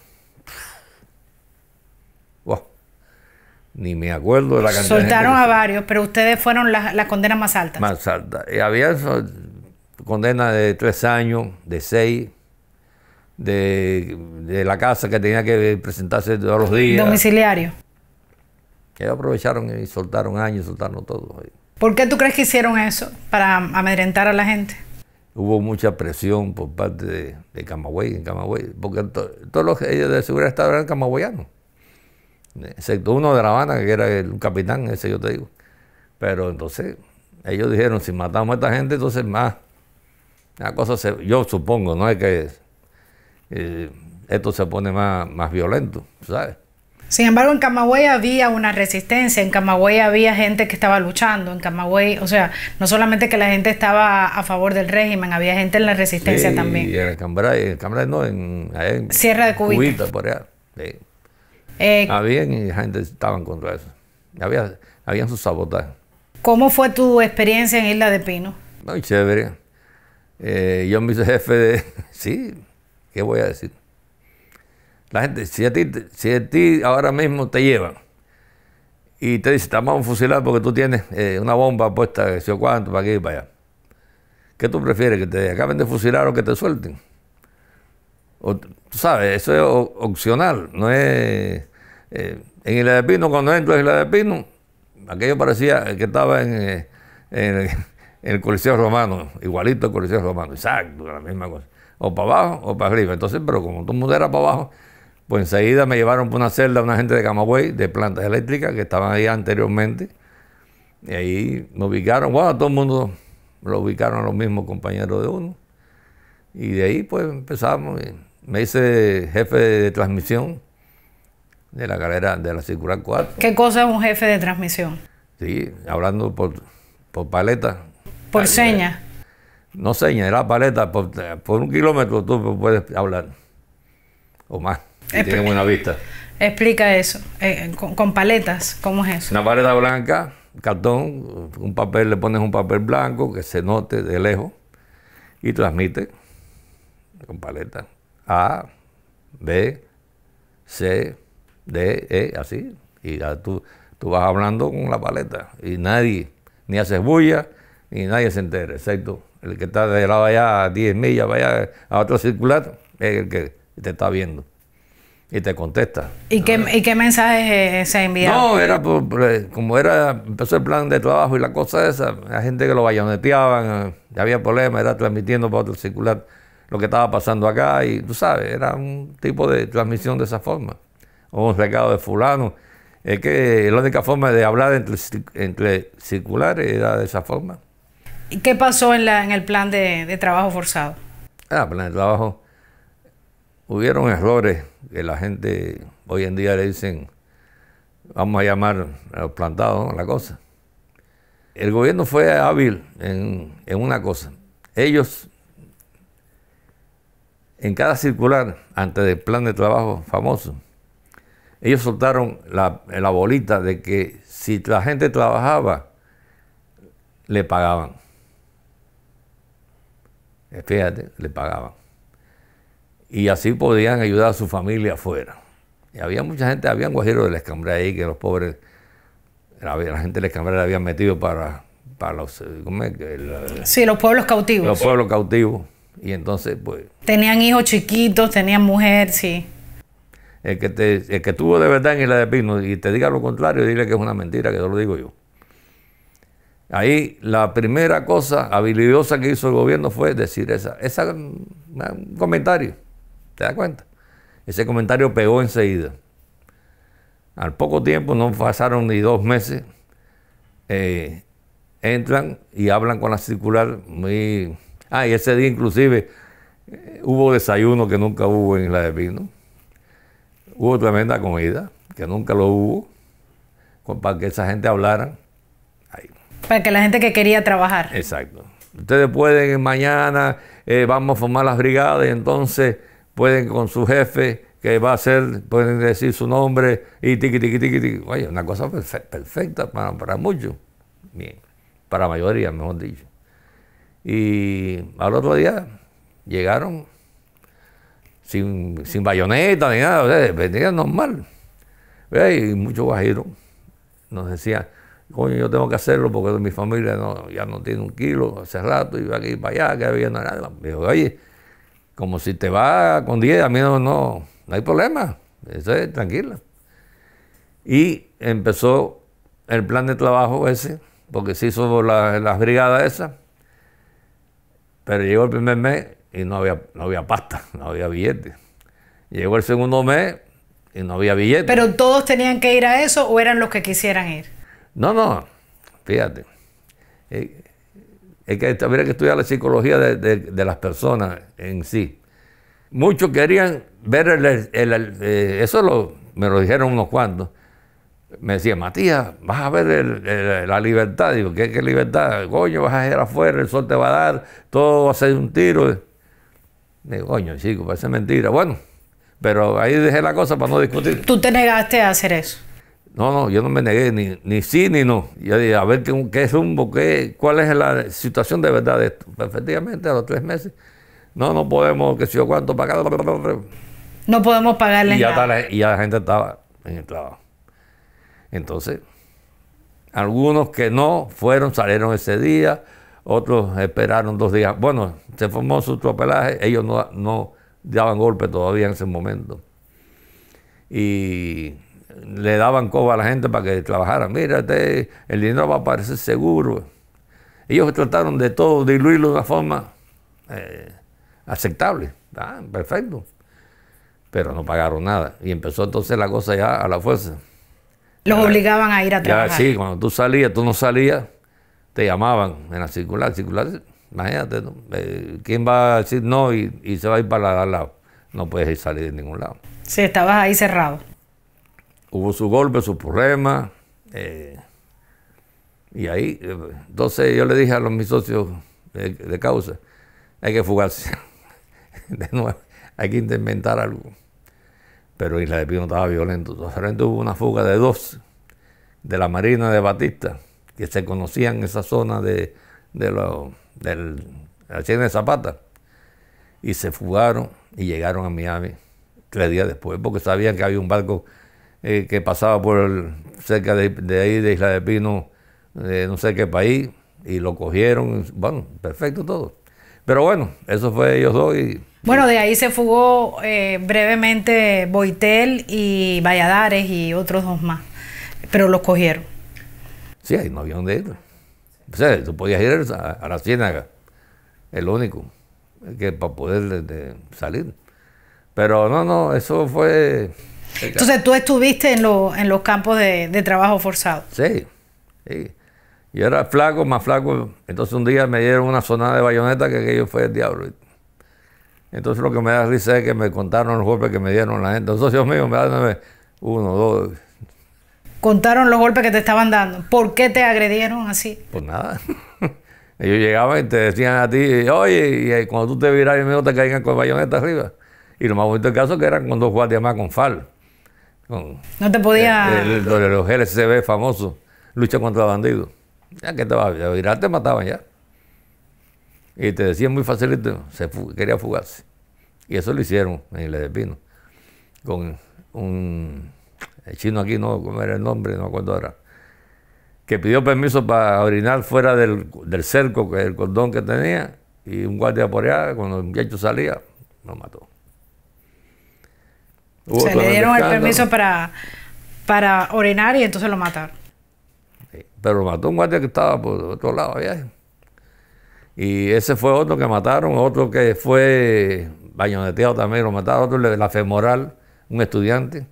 ni me acuerdo de la cantidad. Soltaron a varios, pero ustedes fueron las condenas más altas. Más altas. Y había condenas de tres años, de seis, de, la casa que tenía que presentarse todos los días. Domiciliario. Ellos aprovecharon y soltaron años, soltaron todo. ¿Por qué tú crees que hicieron eso? Para amedrentar a la gente. Hubo mucha presión por parte de, de Camagüey, en Camagüey, porque todos los ellos de seguridad estaban eran camagüeyanos, excepto uno de La Habana, que era el capitán, ese yo te digo. Pero entonces ellos dijeron, si matamos a esta gente, entonces más, la cosa se, yo supongo, no es que eh, esto se pone más, más violento, ¿sabes? Sin embargo, en Camagüey había una resistencia, en Camagüey había gente que estaba luchando, en Camagüey, o sea, no solamente que la gente estaba a favor del régimen, había gente en la resistencia también. Y en Cambrai, en no, en, Sierra de Cubita. por allá. Eh, había y gente estaban contra eso. Había, habían sus sabotajes. ¿Cómo fue tu experiencia en Isla de Pino? Muy chévere. Eh, yo me hice jefe de... sí, ¿Qué voy a decir? La gente, si a ti, si a ti ahora mismo te llevan y te dicen, te vamos a fusilar porque tú tienes eh, una bomba puesta, que sé cuánto, para aquí y para allá. ¿Qué tú prefieres? ¿Que te acaben de fusilar o que te suelten? tú sabes, eso es opcional, no es... Eh, en Isla de Pino, cuando entro en Isla de Pino, aquello parecía que estaba en, eh, en el Coliseo Romano, igualito al Coliseo Romano, exacto, la misma cosa o para abajo o para arriba. Entonces, pero como todo el mundo era para abajo, pues enseguida me llevaron por una celda una gente de Camagüey, de plantas eléctricas, que estaban ahí anteriormente. Y ahí me ubicaron, bueno, todo el mundo lo ubicaron a los mismos compañeros de uno. Y de ahí pues empezamos. Me hice jefe de transmisión de la carrera de la circular 4. ¿Qué cosa es un jefe de transmisión? Sí, hablando por, por paleta. Por señas. no señas, era paleta, por, un kilómetro tú puedes hablar, o más, si tienes buena vista. Explica eso, eh, con, paletas, ¿cómo es eso? Una paleta blanca, cartón, un papel, le pones un papel blanco que se note de lejos y transmite con paleta A, B, C, D, E, así. Y ya tú, tú vas hablando con la paleta y nadie, ni haces bulla, ni nadie se entera, excepto el que está de lado allá a 10 millas, vaya a otro circular, es el que te está viendo y te contesta. ¿Y qué, ¿y qué mensaje se enviado? No, era como era, empezó el plan de trabajo y la cosa esa, la gente que lo bayoneteaban, ya había problemas, era transmitiendo para otro circular lo que estaba pasando acá y tú sabes, era un tipo de transmisión de esa forma, o un recado de fulano. Es que la única forma de hablar entre, entre circulares era de esa forma. ¿Y qué pasó en, la, en el plan de, de trabajo forzado? Ah, plan de trabajo hubieron errores que la gente hoy en día le dicen, vamos a llamar a los plantados, la cosa. El gobierno fue hábil en, una cosa. Ellos, en cada circular, antes del plan de trabajo famoso, ellos soltaron la, la bolita de que si la gente trabajaba, le pagaban. Fíjate, le pagaban y así podían ayudar a su familia afuera. Y había mucha gente, había guajiros de la escambra ahí que los pobres, la, gente de la escambra le habían metido para, para los, ¿cómo es? sí, los pueblos cautivos. Los pueblos cautivos. Y entonces, pues... Tenían hijos chiquitos, tenían mujer, sí. El que, te, el que tuvo de verdad en Isla de Pino y te diga lo contrario, dile que es una mentira, que yo lo digo yo. Ahí la primera cosa habilidosa que hizo el gobierno fue decir esa, esa un comentario. ¿Te das cuenta? Ese comentario pegó enseguida. Al poco tiempo, no pasaron ni dos meses, eh, entran y hablan con la circular muy... Ah, y ese día inclusive eh, hubo desayuno que nunca hubo en la de Pino. Hubo tremenda comida, que nunca lo hubo, para que esa gente hablara. Para que la gente que quería trabajar. Exacto. Ustedes pueden mañana, eh, vamos a formar las brigadas y entonces pueden con su jefe, que va a ser, pueden decir su nombre y tiqui, tiqui, tiqui, tiqui. Oye, una cosa perfecta para, para muchos, bien, para mayoría, mejor dicho. Y al otro día llegaron sin, sin bayoneta ni nada, o sea, venían normal. Y muchos guajiros nos decían, coño, yo tengo que hacerlo porque mi familia ya no tiene un kilo hace rato y va a ir para allá, que había nada. Digo, oye, como si te va con 10, a mí no, no, hay problema, eso es tranquila. Y empezó el plan de trabajo ese, porque se hizo las brigadas esas, pero llegó el primer mes y no había, no había pasta, no había billetes. Llegó el segundo mes y no había billetes. ¿Pero todos tenían que ir a eso o eran los que quisieran ir? No, no, fíjate. Eh, es que habría que estudiar la psicología de, las personas en sí. Muchos querían ver el, eh, eso me lo dijeron unos cuantos. Me decían, Matías, vas a ver la libertad. Digo, ¿qué, ¿qué libertad? Coño, vas a ir afuera, el sol te va a dar, todo va a ser un tiro. Digo, coño, chico, parece mentira. Bueno, pero ahí dejé la cosa para no discutir. ¿Tú te negaste a hacer eso? No, no, yo no me negué ni, ni sí ni no. Yo dije, a ver qué, qué rumbo, qué, cuál es la situación de verdad de esto. Efectivamente, a los tres meses, no, no podemos, que si yo cuánto pagar. No podemos pagarle y ya, nada. y ya la gente estaba en el trabajo. Entonces, algunos que no fueron, salieron ese día, otros esperaron dos días. Bueno, se formó su tropelaje, ellos no, no daban golpe todavía en ese momento. Y le daban coba a la gente para que trabajara. Mira, el dinero va a parecer seguro. Ellos trataron de todo, diluirlo de una forma eh, aceptable. Ah, perfecto. Pero no pagaron nada. Y empezó entonces la cosa ya a la fuerza. Los obligaban a ir a trabajar. sí, cuando tú salías, tú no salías, te llamaban en la circular. Circular, imagínate, eh, ¿quién va a decir no y, se va a ir para al lado? No puedes ir salir de ningún lado. Sí, estabas ahí cerrado hubo su golpe, su problema. Eh, y ahí, entonces yo le dije a los mis socios, de, causa, hay que fugarse. de nuevo, hay que inventar algo. Pero Isla de Pino estaba violento. Entonces, hubo una fuga de dos de la Marina de Batista, que se conocían en esa zona de, de, lo, del, la de Zapata. Y se fugaron y llegaron a Miami tres días después, porque sabían que había un barco eh, que pasaba por cerca de, ahí, de Isla de Pino, de no sé qué país, y lo cogieron. Bueno, perfecto todo. Pero bueno, eso fue ellos dos y bueno, de ahí se fugó eh, brevemente Boitel y Valladares y otros dos más, pero los cogieron. Sí, ahí no había donde ir. O sea, tú podías ir a, la ciénaga, el único, que para poder salir. Pero no, no, eso fue... Entonces tú estuviste en, en los campos de, trabajo forzado. Sí, sí. Yo era flaco, más flaco. Entonces un día me dieron una sonada de bayoneta que aquello fue el diablo. Entonces lo que me da risa es que me contaron los golpes que me dieron la gente. Los socios míos me dan uno, dos. Contaron los golpes que te estaban dando. ¿Por qué te agredieron así? Pues nada. Ellos llegaban y te decían a ti, oye, y cuando tú te viras y te caigan con bayoneta arriba. Y lo más bonito del caso es que eran con dos guardias más con FAL. No te podía... El, los GLCB famoso, lucha contra bandidos. Ya que te vas a virar, te mataban ya. Y te decía muy facilito, se quería fugarse. Y eso lo hicieron en Isla de Pino. Con un el chino aquí, no, ¿cómo era el nombre? No me acuerdo ahora. Que pidió permiso para orinar fuera del, cerco, que el cordón que tenía, y un guardia por allá, cuando el muchacho salía, lo mató. Se le dieron el permiso para, para orinar y entonces lo mataron. pero lo mató un guardia que estaba por otro lado allá. Y ese fue otro que mataron, otro que fue bañoneteado también, lo mataron, otro la femoral, un estudiante.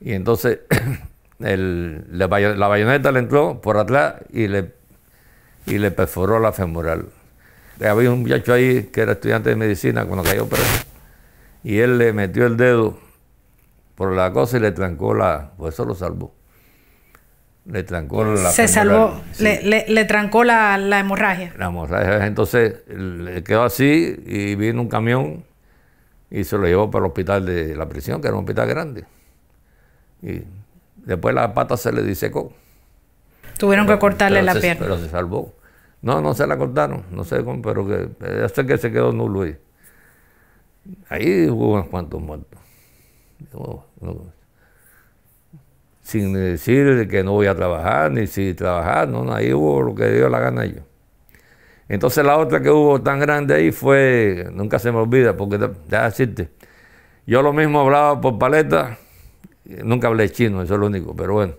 Y entonces la bayoneta le entró por atrás y le, y le perforó la femoral. Había un muchacho ahí que era estudiante de medicina cuando cayó preso. Y él le metió el dedo por la cosa y le trancó la. Pues eso lo salvó. Le trancó la se salvó le, le, trancó la, hemorragia. La hemorragia entonces le quedó así y vino un camión y se lo llevó para el hospital de la prisión que era un hospital grande. Y después la pata se le disecó. Tuvieron que cortarle la pierna. pero se salvó. No no se la cortaron no sé cómo pero que hasta que se quedó nulo ahí ahí hubo unos cuantos muertos sin decir que no voy a trabajar, ni si trabajar, no, ahí hubo lo que dio la gana yo. Entonces la otra que hubo tan grande ahí fue, nunca se me olvida, porque ya decirte, yo lo mismo hablaba por paleta, nunca hablé chino, eso es lo único, pero bueno.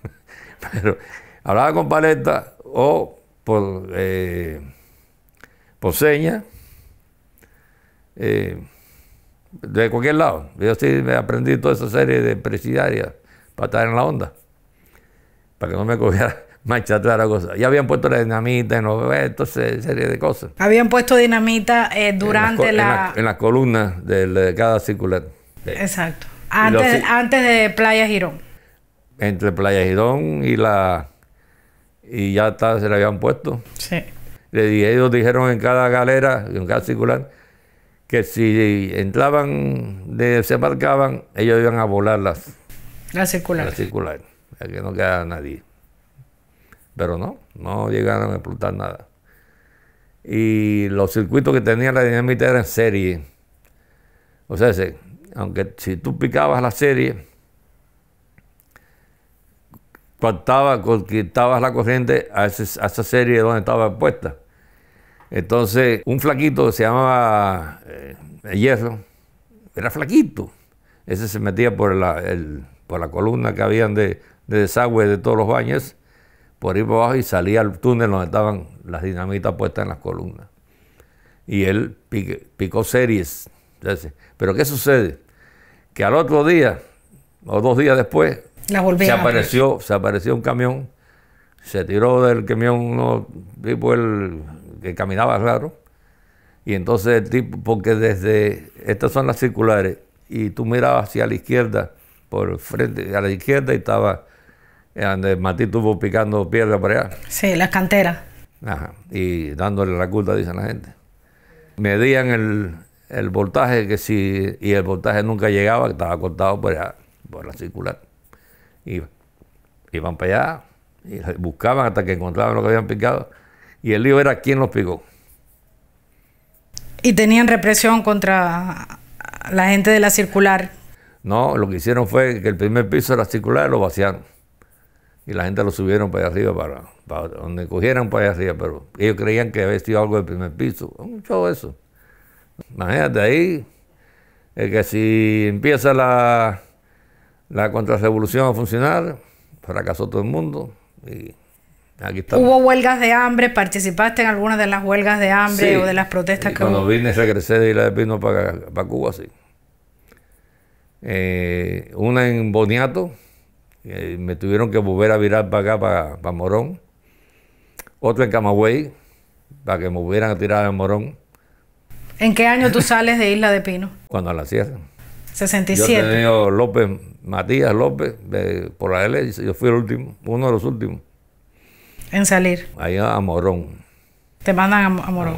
pero hablaba con paleta o por, eh, por señas, eh, de cualquier lado. Yo sí me aprendí toda esa serie de presidiarias para estar en la onda, para que no me cogiera marcha atrás la cosa. Ya habían puesto la dinamita en los entonces serie de cosas. Habían puesto dinamita eh, durante la, En, las columnas de, cada circular. Exacto. Antes, antes de Playa Girón. Entre Playa Girón y la... Y ya está, se le habían puesto. Sí. Le, ellos dijeron en cada galera, en cada circular, que si entraban, de, se marcaban, ellos iban a volar las la circular. La circular. que no queda nadie. Pero no, no llegaron a explotar nada. Y los circuitos que tenía la dinamita eran serie. O sea, aunque si tú picabas la serie, cortabas, quitabas la corriente a, esa serie donde estaba puesta. Entonces, un flaquito que se llamaba eh, Hierro, era flaquito. Ese se metía por el, por la columna que habían de, desagüe de todos los baños, por ir por abajo y salía al túnel donde estaban las dinamitas puestas en las columnas. Y él picó series. Pero ¿qué sucede? Que al otro día, o dos días después, se apareció, se apareció un camión, se tiró del camión uno tipo el que caminaba raro, y entonces el tipo, porque desde, estas son las circulares, y tú mirabas hacia la izquierda, por frente, a la izquierda y estaba donde Martí estuvo picando piedra por allá. Sí, las canteras. Ajá. Y dándole la culpa, dicen la gente. Medían el, el voltaje que si, y el voltaje nunca llegaba, estaba cortado por, allá, por la circular. Y iban para allá y buscaban hasta que encontraban lo que habían picado. Y el lío era quién los picó. ¿Y tenían represión contra la gente de la circular? No, lo que hicieron fue que el primer piso de la circular lo vaciaron. Y la gente lo subieron para allá arriba, para, para donde cogieran para allá arriba. Pero ellos creían que había sido algo del primer piso. Mucho eso. Imagínate ahí, es que si empieza la, la contrarrevolución a funcionar, fracasó todo el mundo. Y aquí ¿Hubo huelgas de hambre? ¿Participaste en alguna de las huelgas de hambre o de las protestas que cuando vine, regresé de Isla de Pino para, para Cuba, sí. Eh, una en Boniato, me tuvieron que volver a virar para acá, para, para Morón. Otra en Camagüey, para que me hubieran a tirar a Morón. ¿En qué año tú sales de Isla de Pino? Cuando la cierran. 67. Yo tenía López, Matías López, por la L, yo fui el último, uno de los últimos. En salir. Allá a Morón. Te mandan a, Morón.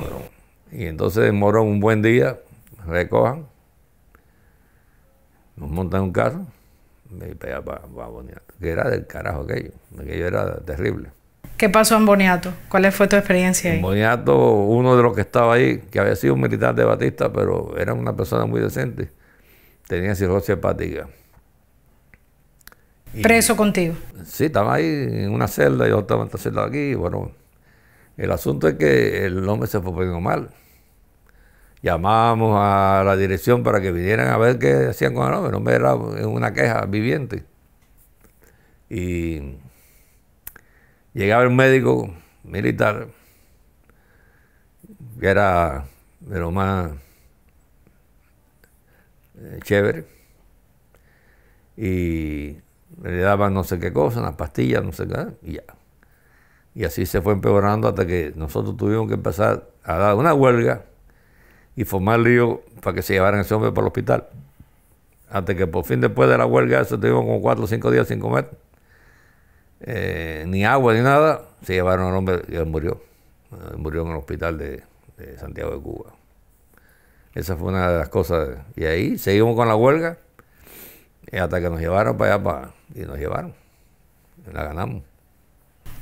Y entonces en Morón un buen día, recojan, nos montan un carro, y para, para, para Boniato, que era del carajo aquello, aquello era terrible. ¿Qué pasó en Boniato? ¿Cuál fue tu experiencia ahí? En Boniato, uno de los que estaba ahí, que había sido un militar de Batista, pero era una persona muy decente, tenía cirrosis hepática. ¿Preso contigo? Sí, estaba ahí en una celda, yo estaba en otra celda aquí. Bueno, el asunto es que el hombre se fue poniendo mal. Llamábamos a la dirección para que vinieran a ver qué hacían con el hombre. El hombre era una queja viviente. Y llegaba un médico militar que era de lo más eh, chévere y le daban no sé qué cosa, unas pastillas, no sé qué, y ya. Y así se fue empeorando hasta que nosotros tuvimos que empezar a dar una huelga y formar lío para que se llevaran ese hombre para el hospital. Hasta que por fin después de la huelga, eso tuvimos como cuatro o cinco días sin comer. Eh, ni agua ni nada, se llevaron al hombre y él murió. murió en el hospital de, Santiago de Cuba. Esa fue una de las cosas. Y ahí seguimos con la huelga hasta que nos llevaron para allá para, y nos llevaron. La ganamos.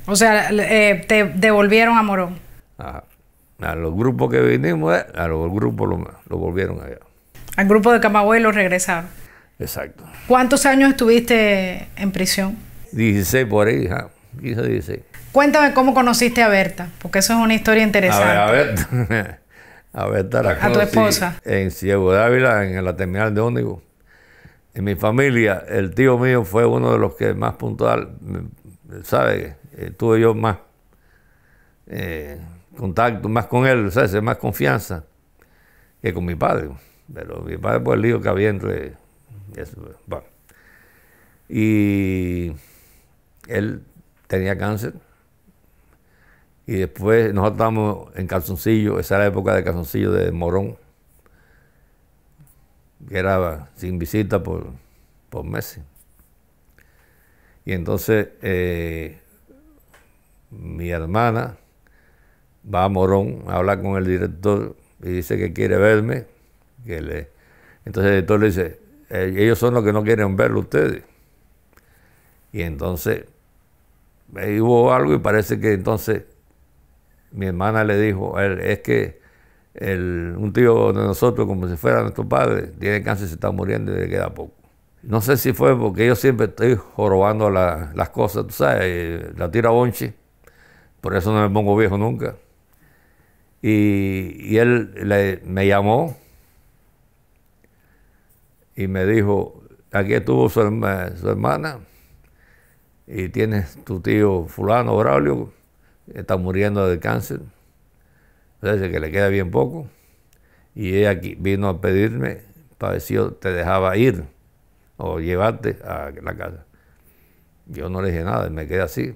O sea, eh, te devolvieron a Morón. A los grupos que vinimos, eh, a los grupos lo, volvieron allá. Al grupo de Camagüey lo regresaron. Exacto. ¿Cuántos años estuviste en prisión? 16 por ahí, 15, 16. Cuéntame cómo conociste a Berta, porque eso es una historia interesante. A ver, a Berta. a Berta la A tu esposa. En Ciego de Ávila, en la terminal de ómnibus. En mi familia, el tío mío fue uno de los que más puntual, ¿sabe? Eh, tuve yo más eh, contacto, más con él, ¿sabes? Más confianza que con mi padre. Pero mi padre, por el lío que había entre. Y él tenía cáncer. Y después nosotros estábamos en calzoncillo, esa era la época de calzoncillo de Morón, que era sin visita por, por meses. Y entonces eh, mi hermana va a Morón a hablar con el director y dice que quiere verme. Que le... Entonces el director le dice, eh, ellos son los que no quieren verlo ustedes. Y entonces hubo algo y parece que entonces mi hermana le dijo a él, es que un tío de nosotros, como si fuera nuestro padre, tiene cáncer, se está muriendo y le queda poco. No sé si fue porque yo siempre estoy jorobando las cosas, tú sabes, la tira bonchi, por eso no me pongo viejo nunca. Y, él me llamó y me dijo, aquí estuvo su hermana y tienes tu tío fulano, Braulio, está muriendo de cáncer, parece que le queda bien poco, y ella aquí vino a pedirme para ver si yo te dejaba ir o llevarte a la casa. Yo no le dije nada, me quedé así.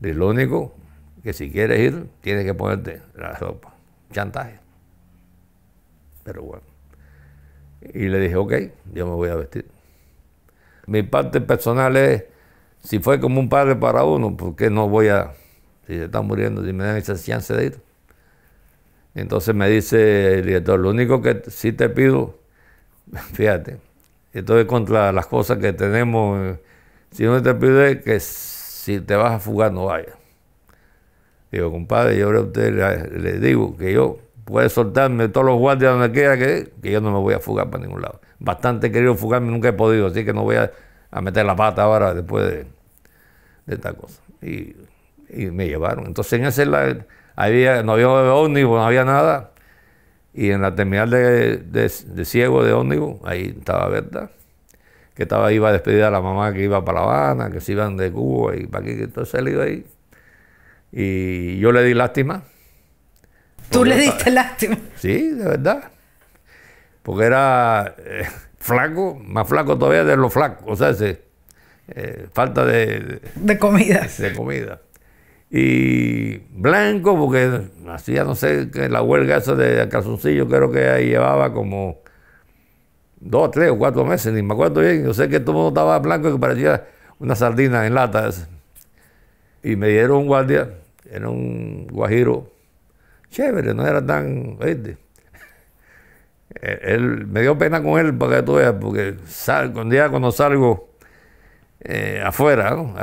Y lo único que si quieres ir, tienes que ponerte la ropa, chantaje. Pero bueno. Y le dije, ok, yo me voy a vestir. Mi parte personal es si fue como un padre para uno, ¿por qué no voy a si se está muriendo, si me dan esa chance de ir. Entonces me dice el director, lo único que sí te pido, fíjate, esto es contra las cosas que tenemos, si no te pido es que si te vas a fugar no vayas. Digo, compadre, yo a usted le, digo que yo puede soltarme todos los guardias donde quiera que, que yo no me voy a fugar para ningún lado. Bastante querido fugarme, nunca he podido, así que no voy a, meter la pata ahora después de, esta cosa. Y, me llevaron. Entonces en ese había, no había ómnibus, no había nada. Y en la terminal de, de, ciego de ómnibus, ahí estaba Berta, que estaba, iba a despedir a la mamá que iba para La Habana, que se iban de Cuba y para aquí, entonces él iba ahí. Y yo le di lástima. ¿Tú le diste lástima? Sí, de verdad. Porque era eh, flaco, más flaco todavía de lo flaco. O sea, eh, falta de, de comida. De comida y blanco, porque hacía, no sé, que la huelga esa de calzoncillo creo que ahí llevaba como dos, tres o cuatro meses, ni me acuerdo bien. Yo sé que todo mundo estaba blanco y que parecía una sardina en lata. Y me dieron un guardia, era un guajiro chévere, no era tan, ¿viste? Él, me dio pena con él para que tú veas, porque sal, cuando, ya cuando salgo eh, afuera, ¿no?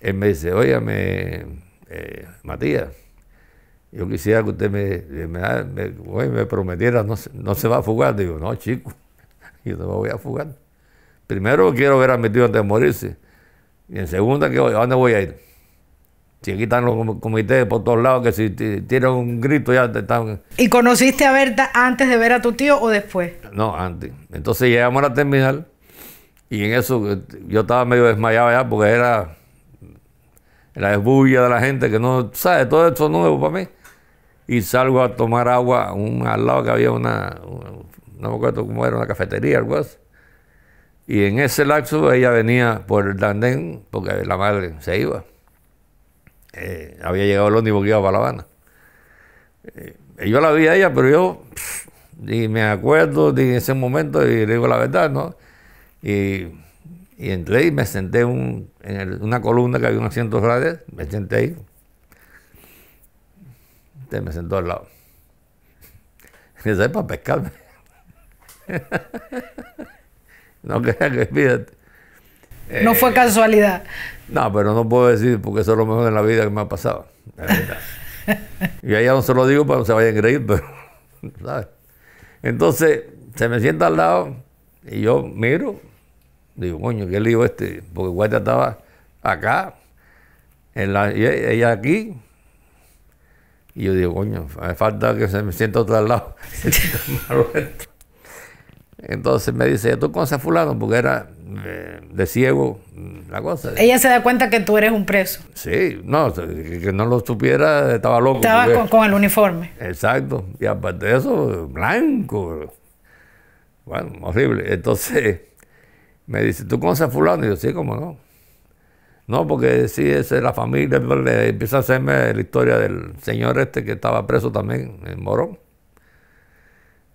Él me dice, óyame, eh, Matías, yo quisiera que usted me, me, prometiera, no, no, se va a fugar. Digo, no, chico, yo no me voy a fugar. Primero quiero ver a mi tío antes de morirse. Y en segunda, ¿a dónde voy a ir? Si aquí están los comités por todos lados, que si tienen un grito ya te están... ¿Y conociste a Berta antes de ver a tu tío o después? No, antes. Entonces llegamos a la terminal y en eso yo estaba medio desmayado ya porque era la bulla de la gente que no sabe, todo esto es nuevo para mí. Y salgo a tomar agua, un, al lado que había una, no me acuerdo cómo era, una cafetería, algo así. Y en ese laxo ella venía por el andén, porque la madre se iba. Eh, había llegado el ómnibus que iba para La Habana. Eh, yo la vi a ella, pero yo ni me acuerdo de ese momento y le digo la verdad, ¿no? Y y entré y me senté en una columna que había un asiento radio, me senté ahí. Usted me sentó al lado. Y dice, para pescarme. no creas que fíjate. no fue casualidad. No, pero no puedo decir porque eso es lo mejor en la vida que me ha pasado. y allá no se lo digo para que no se vayan a creer, pero, ¿sabes? Entonces, se me sienta al lado y yo miro Digo, coño, qué lío este, porque guardia estaba acá, en la, y ella aquí. Y yo digo, coño, me falta que se me sienta otro al lado. Entonces me dice, ¿tú conoces a fulano? Porque era eh, de ciego la cosa. Ella se da cuenta que tú eres un preso. Sí, no, que, no lo supiera, estaba loco. Estaba con, con, el uniforme. Exacto. Y aparte de eso, blanco. Bueno, horrible. Entonces, me dice, ¿tú conoces a fulano? Y yo, sí, ¿cómo no? No, porque sí, es la familia. Le empieza a hacerme la historia del señor este que estaba preso también en Morón.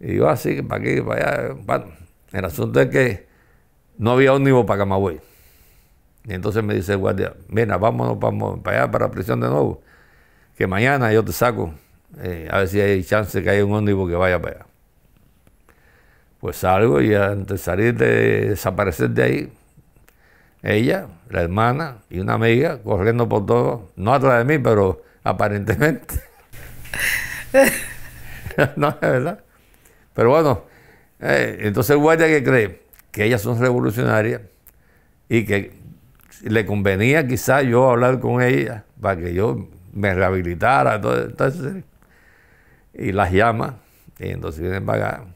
Y yo así, para aquí, para allá. Bueno, el asunto es que no había ómnibus para Camagüey. Y entonces me dice el guardia, mira, vámonos para, allá, para la prisión de nuevo. Que mañana yo te saco, eh, a ver si hay chance que haya un ómnibus que vaya para allá. Pues salgo y antes de salir de desaparecer de ahí, ella, la hermana y una amiga corriendo por todo, no atrás de mí, pero aparentemente. no, es verdad. Pero bueno, eh, entonces el guardia que cree que ellas son revolucionarias y que le convenía quizás yo hablar con ella para que yo me rehabilitara, entonces, y las llama, y entonces vienen para acá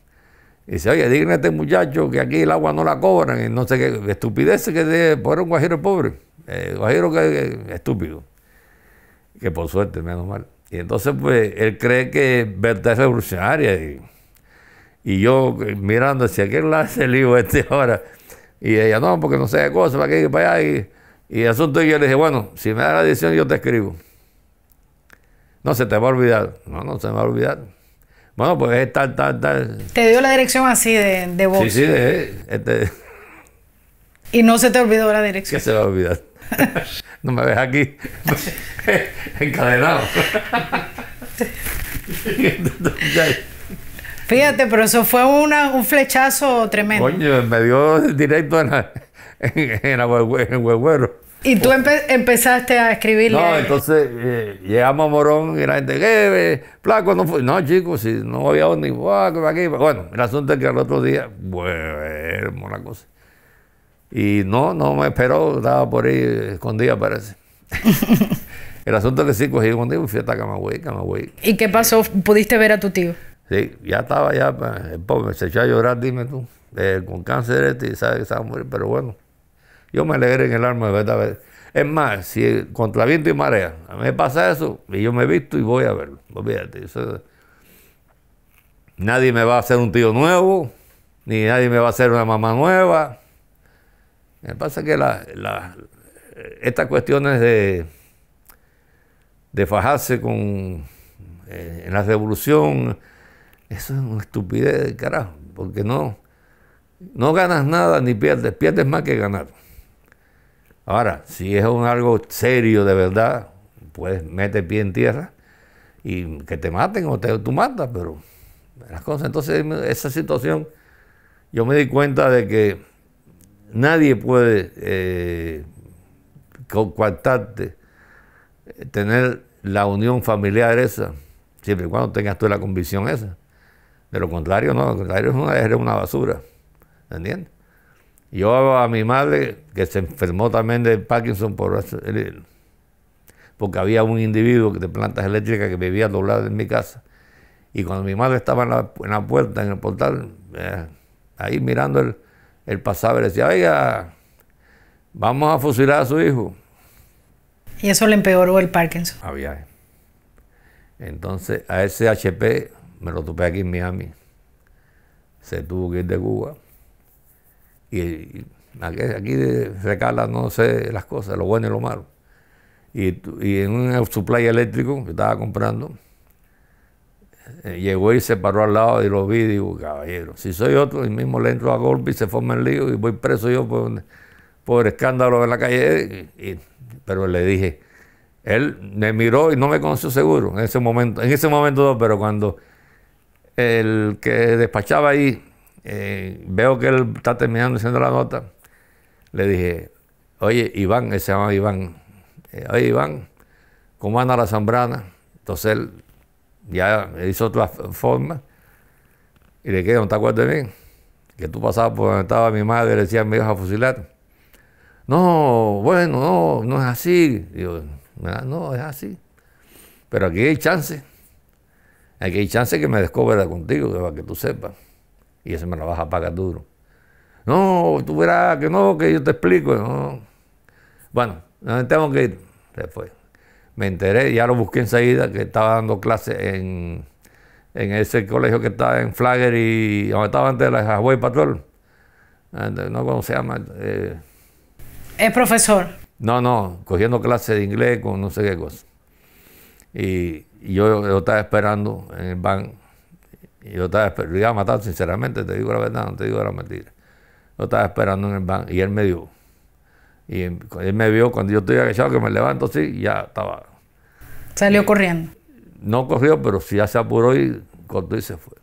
dice, oye, díganle a este muchacho que aquí el agua no la cobran, y no sé qué, estupidez que de por un guajiro pobre, eh, guajiro que, estúpido, que por suerte, menos mal. Y entonces, pues, él cree que Berta es revolucionaria, y, y yo mirando hacia qué lado ese lío este ahora, y ella, no, porque no sé qué cosa, para que para allá, y, y el asunto, y yo le dije, bueno, si me da la decisión, yo te escribo. No, se te va a olvidar. No, no se me va a olvidar. Bueno, pues es tal, tal, tal. Te dio la dirección así de, de voz. Sí, sí, de, este. Y no se te olvidó la dirección. ¿Qué se va a olvidar? no me ves aquí encadenado. Fíjate, pero eso fue una, un flechazo tremendo. Coño, me dio directo en, la, en, en, el huevuero. Y tú empezaste a escribirle. No, entonces eh, llegamos a Morón y la gente, ¿qué? Placo no fue. No, chicos, si no había ni aquí. Bueno, el asunto es que al otro día, bueno, la cosa. Y no, no me esperó, estaba por ahí escondida, parece. el asunto es que sí, cogí un día y fui hasta Camagüey, Camagüey. ¿Y qué pasó? ¿Pudiste ver a tu tío? Sí, ya estaba, ya, el pobre se echó a llorar, dime tú, eh, con cáncer este, y sabe que estaba a morir, pero bueno. Yo me alegré en el alma de verdad. Es más, si contra viento y marea a mí me pasa eso, y yo me he visto y voy a verlo. Olvídate. nadie me va a hacer un tío nuevo, ni nadie me va a hacer una mamá nueva. Me pasa que la, estas cuestiones de, de fajarse con, eh, en la revolución, eso es una estupidez de carajo, porque no, no ganas nada ni pierdes, pierdes más que ganar. Ahora, si es un algo serio de verdad, pues mete pie en tierra y que te maten o te, tú matas, pero las cosas. Entonces, esa situación, yo me di cuenta de que nadie puede eh, coartarte, tener la unión familiar esa, siempre y cuando tengas tú la convicción esa. De lo contrario, no, lo contrario es una basura. ¿Entiendes? Yo a mi madre, que se enfermó también de Parkinson por porque había un individuo de plantas eléctricas que vivía doblado en mi casa. Y cuando mi madre estaba en la, puerta, en el portal, eh, ahí mirando el, el pasado, le decía, oiga, vamos a fusilar a su hijo. Y eso le empeoró el Parkinson. Había. Entonces, a ese HP me lo topé aquí en Miami. Se tuvo que ir de Cuba. Y, aquí, recala, no sé, las cosas, lo bueno y lo malo. Y, en un supply eléctrico que estaba comprando, eh, llegó y se paró al lado y lo vi y digo, caballero, si soy otro, el mismo le entro a golpe y se forma el lío y voy preso yo por, por escándalo en la calle. pero le dije, él me miró y no me conoció seguro en ese momento, en ese momento pero cuando el que despachaba ahí eh, veo que él está terminando haciendo la nota, le dije, oye, Iván, él se llama Iván, eh, oye, Iván, ¿cómo anda la zambrana? Entonces él ya hizo otra forma y le dije, ¿no te acuerdas de mí? Que tú pasabas por donde estaba mi madre y le decía, me ibas a fusilar. No, bueno, no, no es así. Digo, no, es así. Pero aquí hay chance. Aquí hay chance que me descubra contigo, para que tú sepas y eso me lo vas a pagar duro. No, tú verás que no, que yo te explico. No. Bueno, tengo que ir. Se fue. Me enteré, ya lo busqué enseguida, que estaba dando clases en, en ese colegio que está en Flagger y donde estaba antes de la Hawaii Patrol. No, ¿cómo se llama? Eh, ¿Es profesor? No, no, cogiendo clases de inglés con no sé qué cosa. Y, yo, yo, estaba esperando en el banco y yo estaba esperando, iba a matar sinceramente, te digo la verdad, no te digo la mentira. Yo estaba esperando en el banco y él me dio. Y él me vio cuando yo estoy agachado, que me levanto así, ya estaba. Salió corriendo. No corrió, pero sí ya se apuró y cortó y se fue.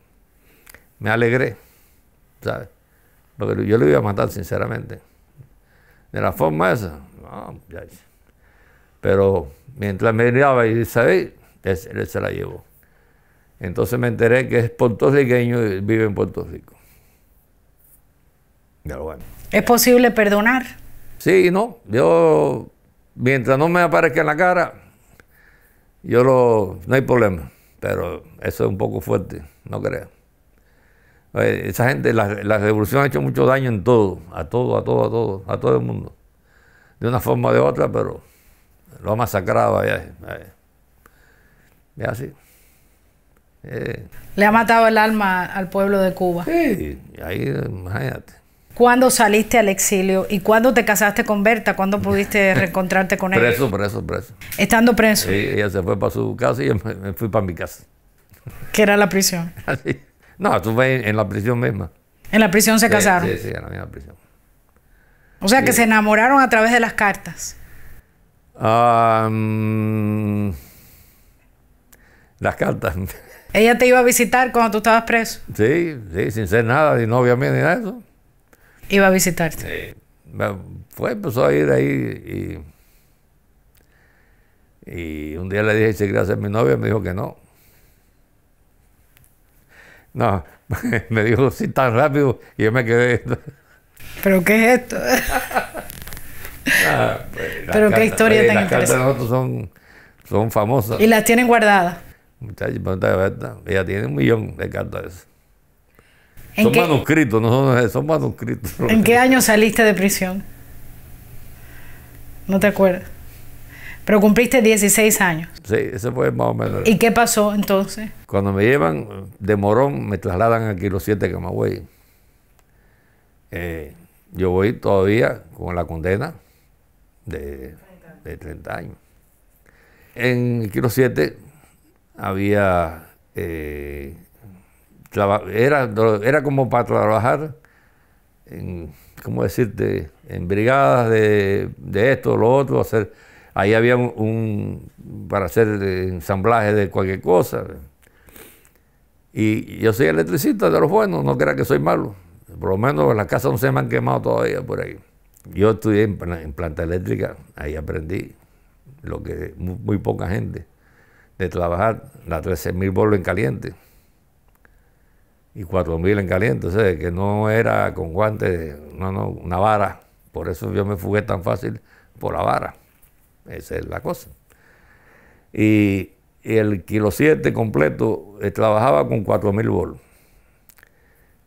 Me alegré, ¿sabes? Porque yo le iba a matar sinceramente. De la forma esa, no, ya. Pero mientras me miraba y dice, él se la llevó. Entonces me enteré que es puertorriqueño y vive en Puerto Rico. bueno. ¿Es posible perdonar? Sí, no. Yo, mientras no me aparezca en la cara, yo lo, no hay problema. Pero eso es un poco fuerte, no creo. Esa gente, la, revolución ha hecho mucho daño en todo, a todo, a todo, a todo, a todo el mundo. De una forma o de otra, pero lo ha masacrado allá. Es así. Le ha matado el alma al pueblo de Cuba. Sí, ahí imagínate. ¿Cuándo saliste al exilio y cuándo te casaste con Berta? ¿Cuándo pudiste reencontrarte con ella? Preso, preso, preso. Estando preso. Sí, ella se fue para su casa y yo me, fui para mi casa. ¿Qué era la prisión? no, estuve en, la prisión misma. ¿En la prisión se casaron? Sí, sí, en la misma prisión. O sea que se enamoraron a través de las cartas. Ah, las cartas. ¿Ella te iba a visitar cuando tú estabas preso? Sí, sí, sin ser nada, ni novia mía ni nada de eso. Iba a visitarte. Sí. Me Fue, empezó a ir ahí y, y un día le dije si quería ser mi novia, me dijo que no. No, me dijo sí tan rápido y yo me quedé. ¿Pero qué es esto? Ah, pues, Pero qué cartas- historia oye, tan Las cartas de interesante. nosotros son, son famosas. y las tienen guardadas. Muchachos, ponte a ver, ella tiene un millón de cartas. de esas. ¿En Son qué, manuscritos, no son, son manuscritos. ¿En qué año saliste de prisión? No te acuerdas. Pero cumpliste 16 años. Sí, ese fue más o menos. ¿Y qué pasó entonces? Cuando me llevan de Morón, me trasladan aquí los siete Camagüey. Eh, yo voy todavía con la condena de, de 30 años. En Kilo 7 había. eh, era, era como para trabajar en, ¿cómo decirte? En brigadas de, de esto, lo otro, hacer. Ahí había un, un- para hacer ensamblaje de cualquier cosa. Y yo soy electricista de los buenos, no crea que soy malo. Por lo menos las casas no se me han quemado todavía por ahí. Yo estudié en, pla- en planta eléctrica, ahí aprendí lo que muy poca gente, de trabajar las 13.000 bolos en caliente y 4.000 en caliente, o sea, que no era con guantes, no, no, una vara. Por eso yo me fugué tan fácil por la vara. Esa es la cosa. Y, el kilo 7 completo eh, trabajaba con 4.000 bolos.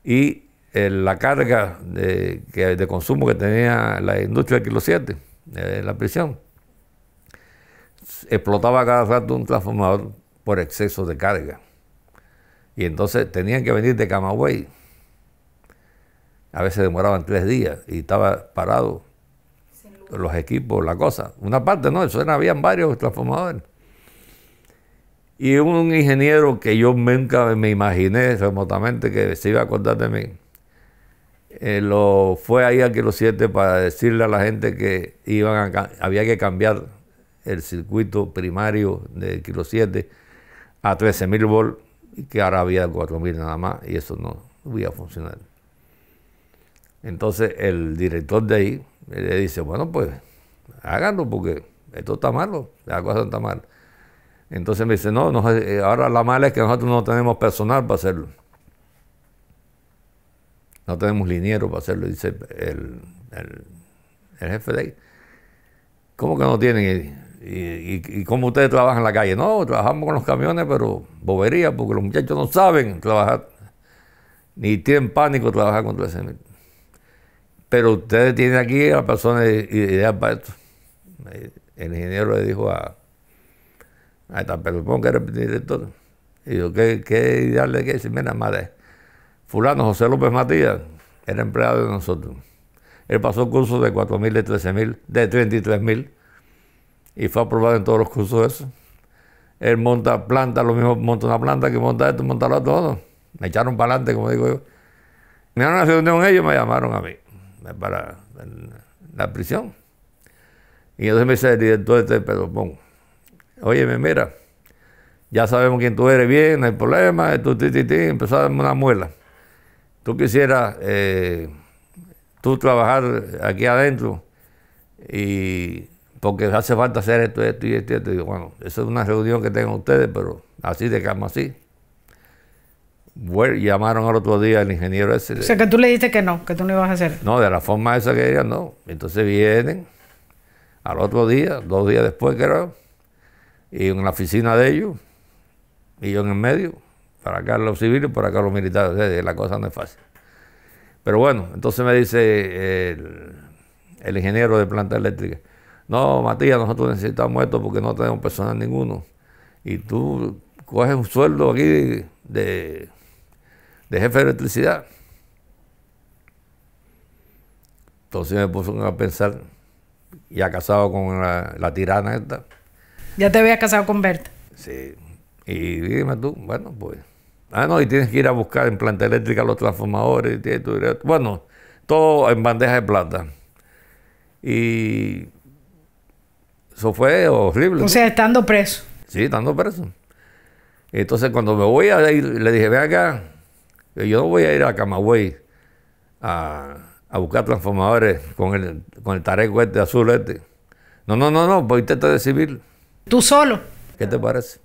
Y eh, la carga de, que- de consumo que tenía la industria del kilo 7, de la prisión, explotaba cada rato un transformador por exceso de carga. Y entonces tenían que venir de Camagüey. A veces demoraban tres días y estaba parado los equipos, la cosa. Una parte no, eso era, habían varios transformadores. Y un ingeniero que yo nunca me imaginé remotamente que se iba a acordar de mí, eh, lo fue ahí a Kilo 7 para decirle a la gente que iban a había que cambiar el circuito primario de Kilo 7 a 13.000 volt y que ahora había 4.000 nada más y eso no iba a funcionar. Entonces el director de ahí le dice, bueno, pues háganlo porque esto está malo, la cosa está mal. Entonces me dice, no, no, eh, ahora la mala es que nosotros no tenemos personal para hacerlo. No tenemos liniero para hacerlo, dice el, el- el jefe de ahí. ¿Cómo que no tienen? ¿Y, y, cómo ustedes trabajan en la calle? No, trabajamos con los camiones, pero bobería, porque los muchachos no saben trabajar, ni tienen pánico trabajar con 13 mil. Pero ustedes tienen aquí a la persona ideal para esto. El ingeniero le dijo a, a esta persona que era el director, y yo, ¿qué, qué ideal le? Dice, mira, madre, fulano José López Matías era empleado de nosotros. Él pasó cursos de 4.000, de 13.000, de 33.000 y fue aprobado en todos los cursos esos. Él monta planta, lo mismo monta una planta que monta esto, monta lo otro. no. Me echaron para adelante, como digo yo. Me dieron una reunión ellos, me llamaron a mí eh, para la prisión. Y entonces me dice el director de este Pedropón, óyeme, mira, ya sabemos quién tú eres bien, no hay problema, tú, ti, ti, ti", empezó a darme una muela. Tú quisieras eh, tú trabajar aquí adentro y porque hace falta hacer esto, esto y esto, y esto. Y digo, bueno, eso es una reunión que tengan ustedes, pero así de calma así. Bueno, llamaron al otro día al ingeniero ese. O sea, que tú le dijiste que no, que tú no ibas a hacer. No, de la forma esa que ellos no. Entonces vienen al otro día, dos días después creo, y en la oficina de ellos, y yo en el medio, para acá los civiles, para acá los militares. La cosa no es fácil. Pero bueno, entonces me dice el, el ingeniero de planta eléctrica, no, Matías, nosotros necesitamos esto porque no tenemos personal ninguno. Y tú coges un sueldo aquí de, de, de jefe de electricidad. Entonces me puso a pensar, ya casado con la, la tirana esta. Ya te habías casado con Berta. Sí. Y dime tú, bueno, pues. Ah, no, y tienes que ir a buscar en planta eléctrica los transformadores. y esto. Bueno, todo en bandeja de plata. Y eso fue horrible. O sea, estando preso. Sí, estando preso. Entonces cuando me voy a ir, le dije, ven acá, yo no voy a ir a Camagüey a, buscar transformadores con el, con el tareco este azul este. No, no, no, no, pues intenta de civil. ¿Tú solo? ¿Qué te parece?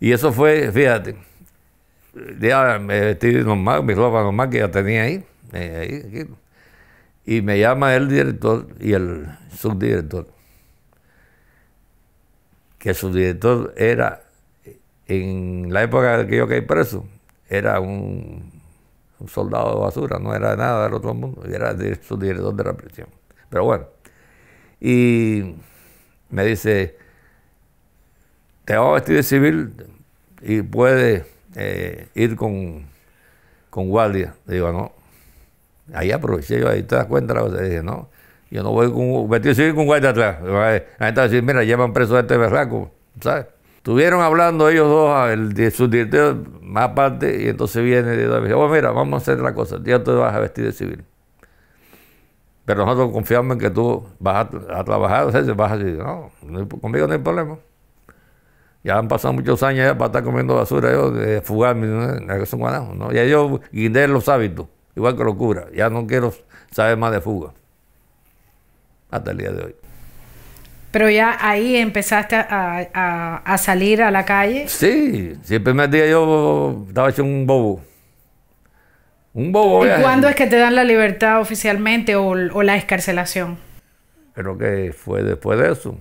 Y eso fue, fíjate, ya me vestí normal, mi ropa normal que ya tenía ahí, eh, y me llama el director y el subdirector, que el subdirector era, en la época que yo caí preso, era un, soldado de basura, no era nada del otro mundo, era el subdirector de la prisión. Pero bueno, y me dice, te vas a vestir de civil y puedes eh, ir con, con guardia. Digo, no. Ahí aproveché yo, ahí te das cuenta la cosa. Dije, no, yo no voy con vestido civil con guardia atrás. Ahí está decir, mira, llevan preso a este berraco, ¿sabes? Estuvieron hablando ellos dos, el subdirector más aparte, y entonces viene y dice, oh, mira, vamos a hacer la cosa, ya te vas a vestir de civil. Pero nosotros confiamos en que tú vas a, trabajar, o sea, vas a decir, no, conmigo no hay problema. Ya han pasado muchos años ya para estar comiendo basura, yo, de fugarme, ¿no? ¿no? Ya yo guindé los hábitos, igual que locura. Ya no quiero saber más de fuga. Hasta el día de hoy. Pero ya ahí empezaste a, salir a la calle. Sí, si el primer día yo estaba hecho un bobo. Un bobo. ¿Y cuándo es que te dan la libertad oficialmente o, o la escarcelación? Creo que fue después de eso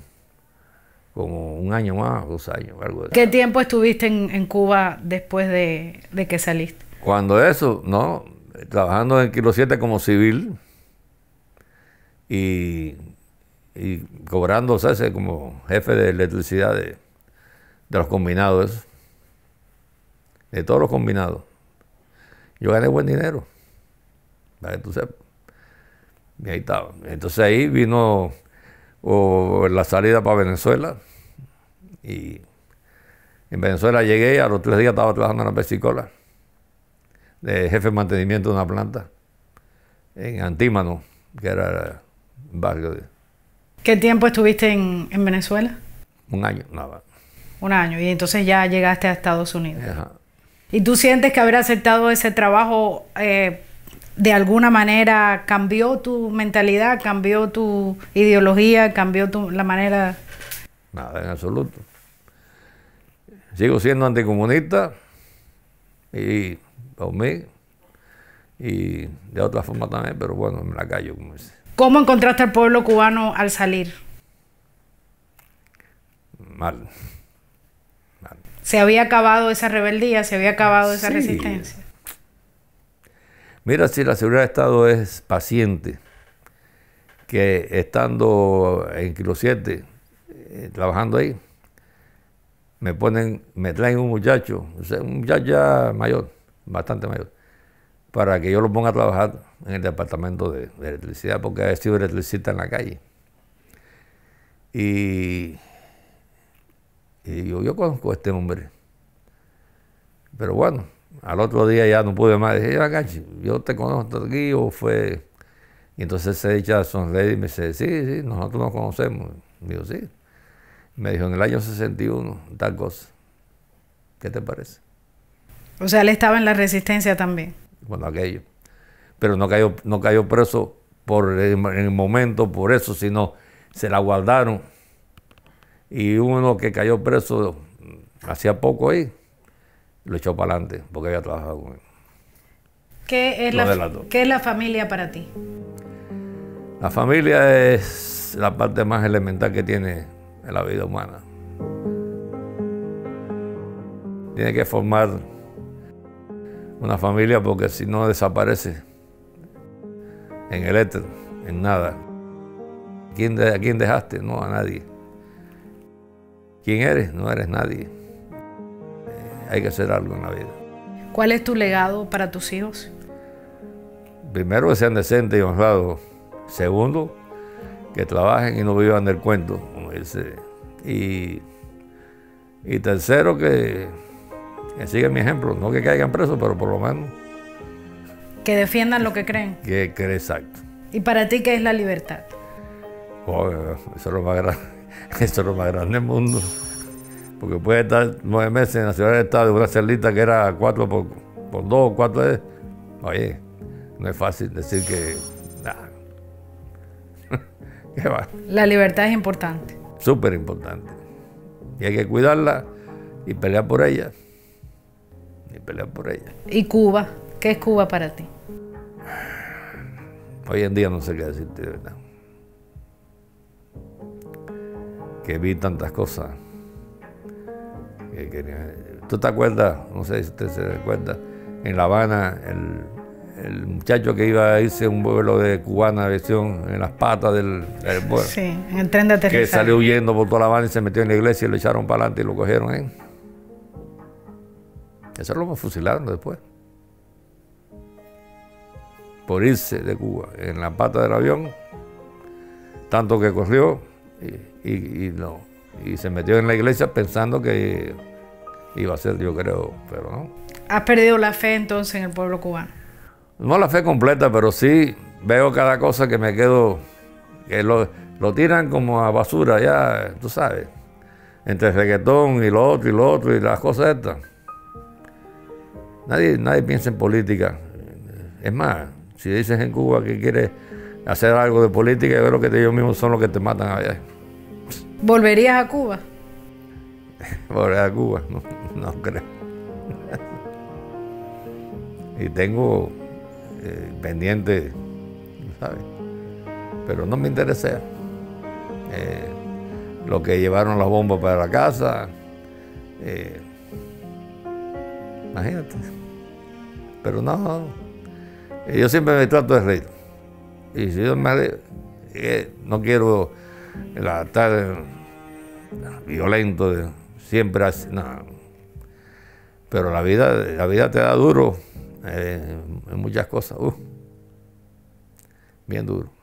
como un año más, dos años, algo ¿Qué tiempo estuviste en, Cuba después de, que saliste? Cuando eso, no, trabajando en Kilo 7 como civil y, y cobrando, ¿sabes? como jefe de electricidad de, los combinados, de todos los combinados. Yo gané buen dinero, para que tú sepas. Y ahí estaba. Entonces ahí vino la salida para Venezuela. Y en Venezuela llegué, a los tres días estaba trabajando en la pesicola, de jefe de mantenimiento de una planta, en Antímano, que era barrio de... ¿Qué tiempo estuviste en, Venezuela? Un año, nada. Un año, y entonces ya llegaste a Estados Unidos. ¿Y tú sientes que haber aceptado ese trabajo eh, de alguna manera cambió tu mentalidad, cambió tu ideología, cambió tu, la manera... Nada, en absoluto. Sigo siendo anticomunista y mí y de otra forma también, pero bueno, me la callo, como dice. ¿Cómo encontraste al pueblo cubano al salir? Mal. Mal. ¿Se había acabado esa rebeldía? ¿Se había acabado esa resistencia? Mira, si la seguridad de Estado es paciente, que estando en Kilo 7, eh, trabajando ahí, me ponen, me traen un muchacho, un muchacho ya mayor, bastante mayor, para que yo lo ponga a trabajar en el departamento de, electricidad, porque ha sido electricista en la calle. Y, y yo, yo conozco a este hombre. Pero bueno, al otro día ya no pude más. Dije, yo te conozco aquí o fue... Y entonces se echa sonreír y me dice, sí, sí, nosotros nos conocemos. Digo, sí. Me dijo, en el año 61, tal cosa. ¿Qué te parece? O sea, él estaba en la resistencia también. Cuando aquello. Pero no cayó, no cayó preso por en el momento, por eso, sino se la guardaron. Y uno que cayó preso hacía poco ahí, lo echó para adelante porque había trabajado con él. ¿Qué es, la, ¿Qué es la familia para ti? La familia es la parte más elemental que tiene en la vida humana. Tiene que formar una familia porque si no desaparece en el éter, en nada. ¿Quién ¿A quién dejaste? No, a nadie. ¿Quién eres? No eres nadie hay que hacer algo en la vida. ¿Cuál es tu legado para tus hijos? Primero, que sean decentes y honrados. Segundo, que trabajen y no vivan del cuento, como dice. Y, y tercero, que, que sigan mi ejemplo. No que caigan presos, pero por lo menos. Que defiendan lo que creen. Que, que exacto. ¿Y para ti qué es la libertad? Oh, eso es lo más grande. Eso es lo más grande del mundo. Porque puede estar nueve meses en la ciudad de Estado de una celita que era cuatro por, por dos, cuatro de... Oye, no es fácil decir que... ¿Qué va? La libertad es importante. Súper importante. Y hay que cuidarla y pelear por ella. Y pelear por ella. ¿Y Cuba? ¿Qué es Cuba para ti? Hoy en día no sé qué decirte de verdad. Que vi tantas cosas. ¿Tú te acuerdas? No sé si usted se recuerda. En La Habana, el, muchacho que iba a irse un vuelo de cubana visión en las patas del, vuelo. Sí, en el tren de aterrizaje. Que salió huyendo por toda La Habana y se metió en la iglesia y lo echaron para adelante y lo cogieron. ¿eh? Eso lo fusilaron después por irse de Cuba en la pata del avión, tanto que corrió y, no, y se metió en la iglesia pensando que iba a ser, yo creo, pero no. ¿Has perdido la fe entonces en el pueblo cubano? No la fe completa, pero sí veo cada cosa que me quedo, que lo, lo tiran como a basura, ya, tú sabes, entre el reggaetón y lo otro y lo otro y las cosas estas. Nadie, nadie piensa en política. Es más, si dices en Cuba que quieres hacer algo de política, yo creo que ellos mismos son los que te matan allá. ¿Volverías a Cuba? Volver a Cuba, no, creo. y tengo eh, pendiente, ¿sabes? Pero no me interesa. Eh, lo que llevaron las bombas para la casa. Eh, imagínate. Pero no, yo siempre me trato de reír. Y si yo me eh, no quiero estar violento, siempre así, no. Pero la vida, la vida te da duro eh, en muchas cosas, uh, bien duro.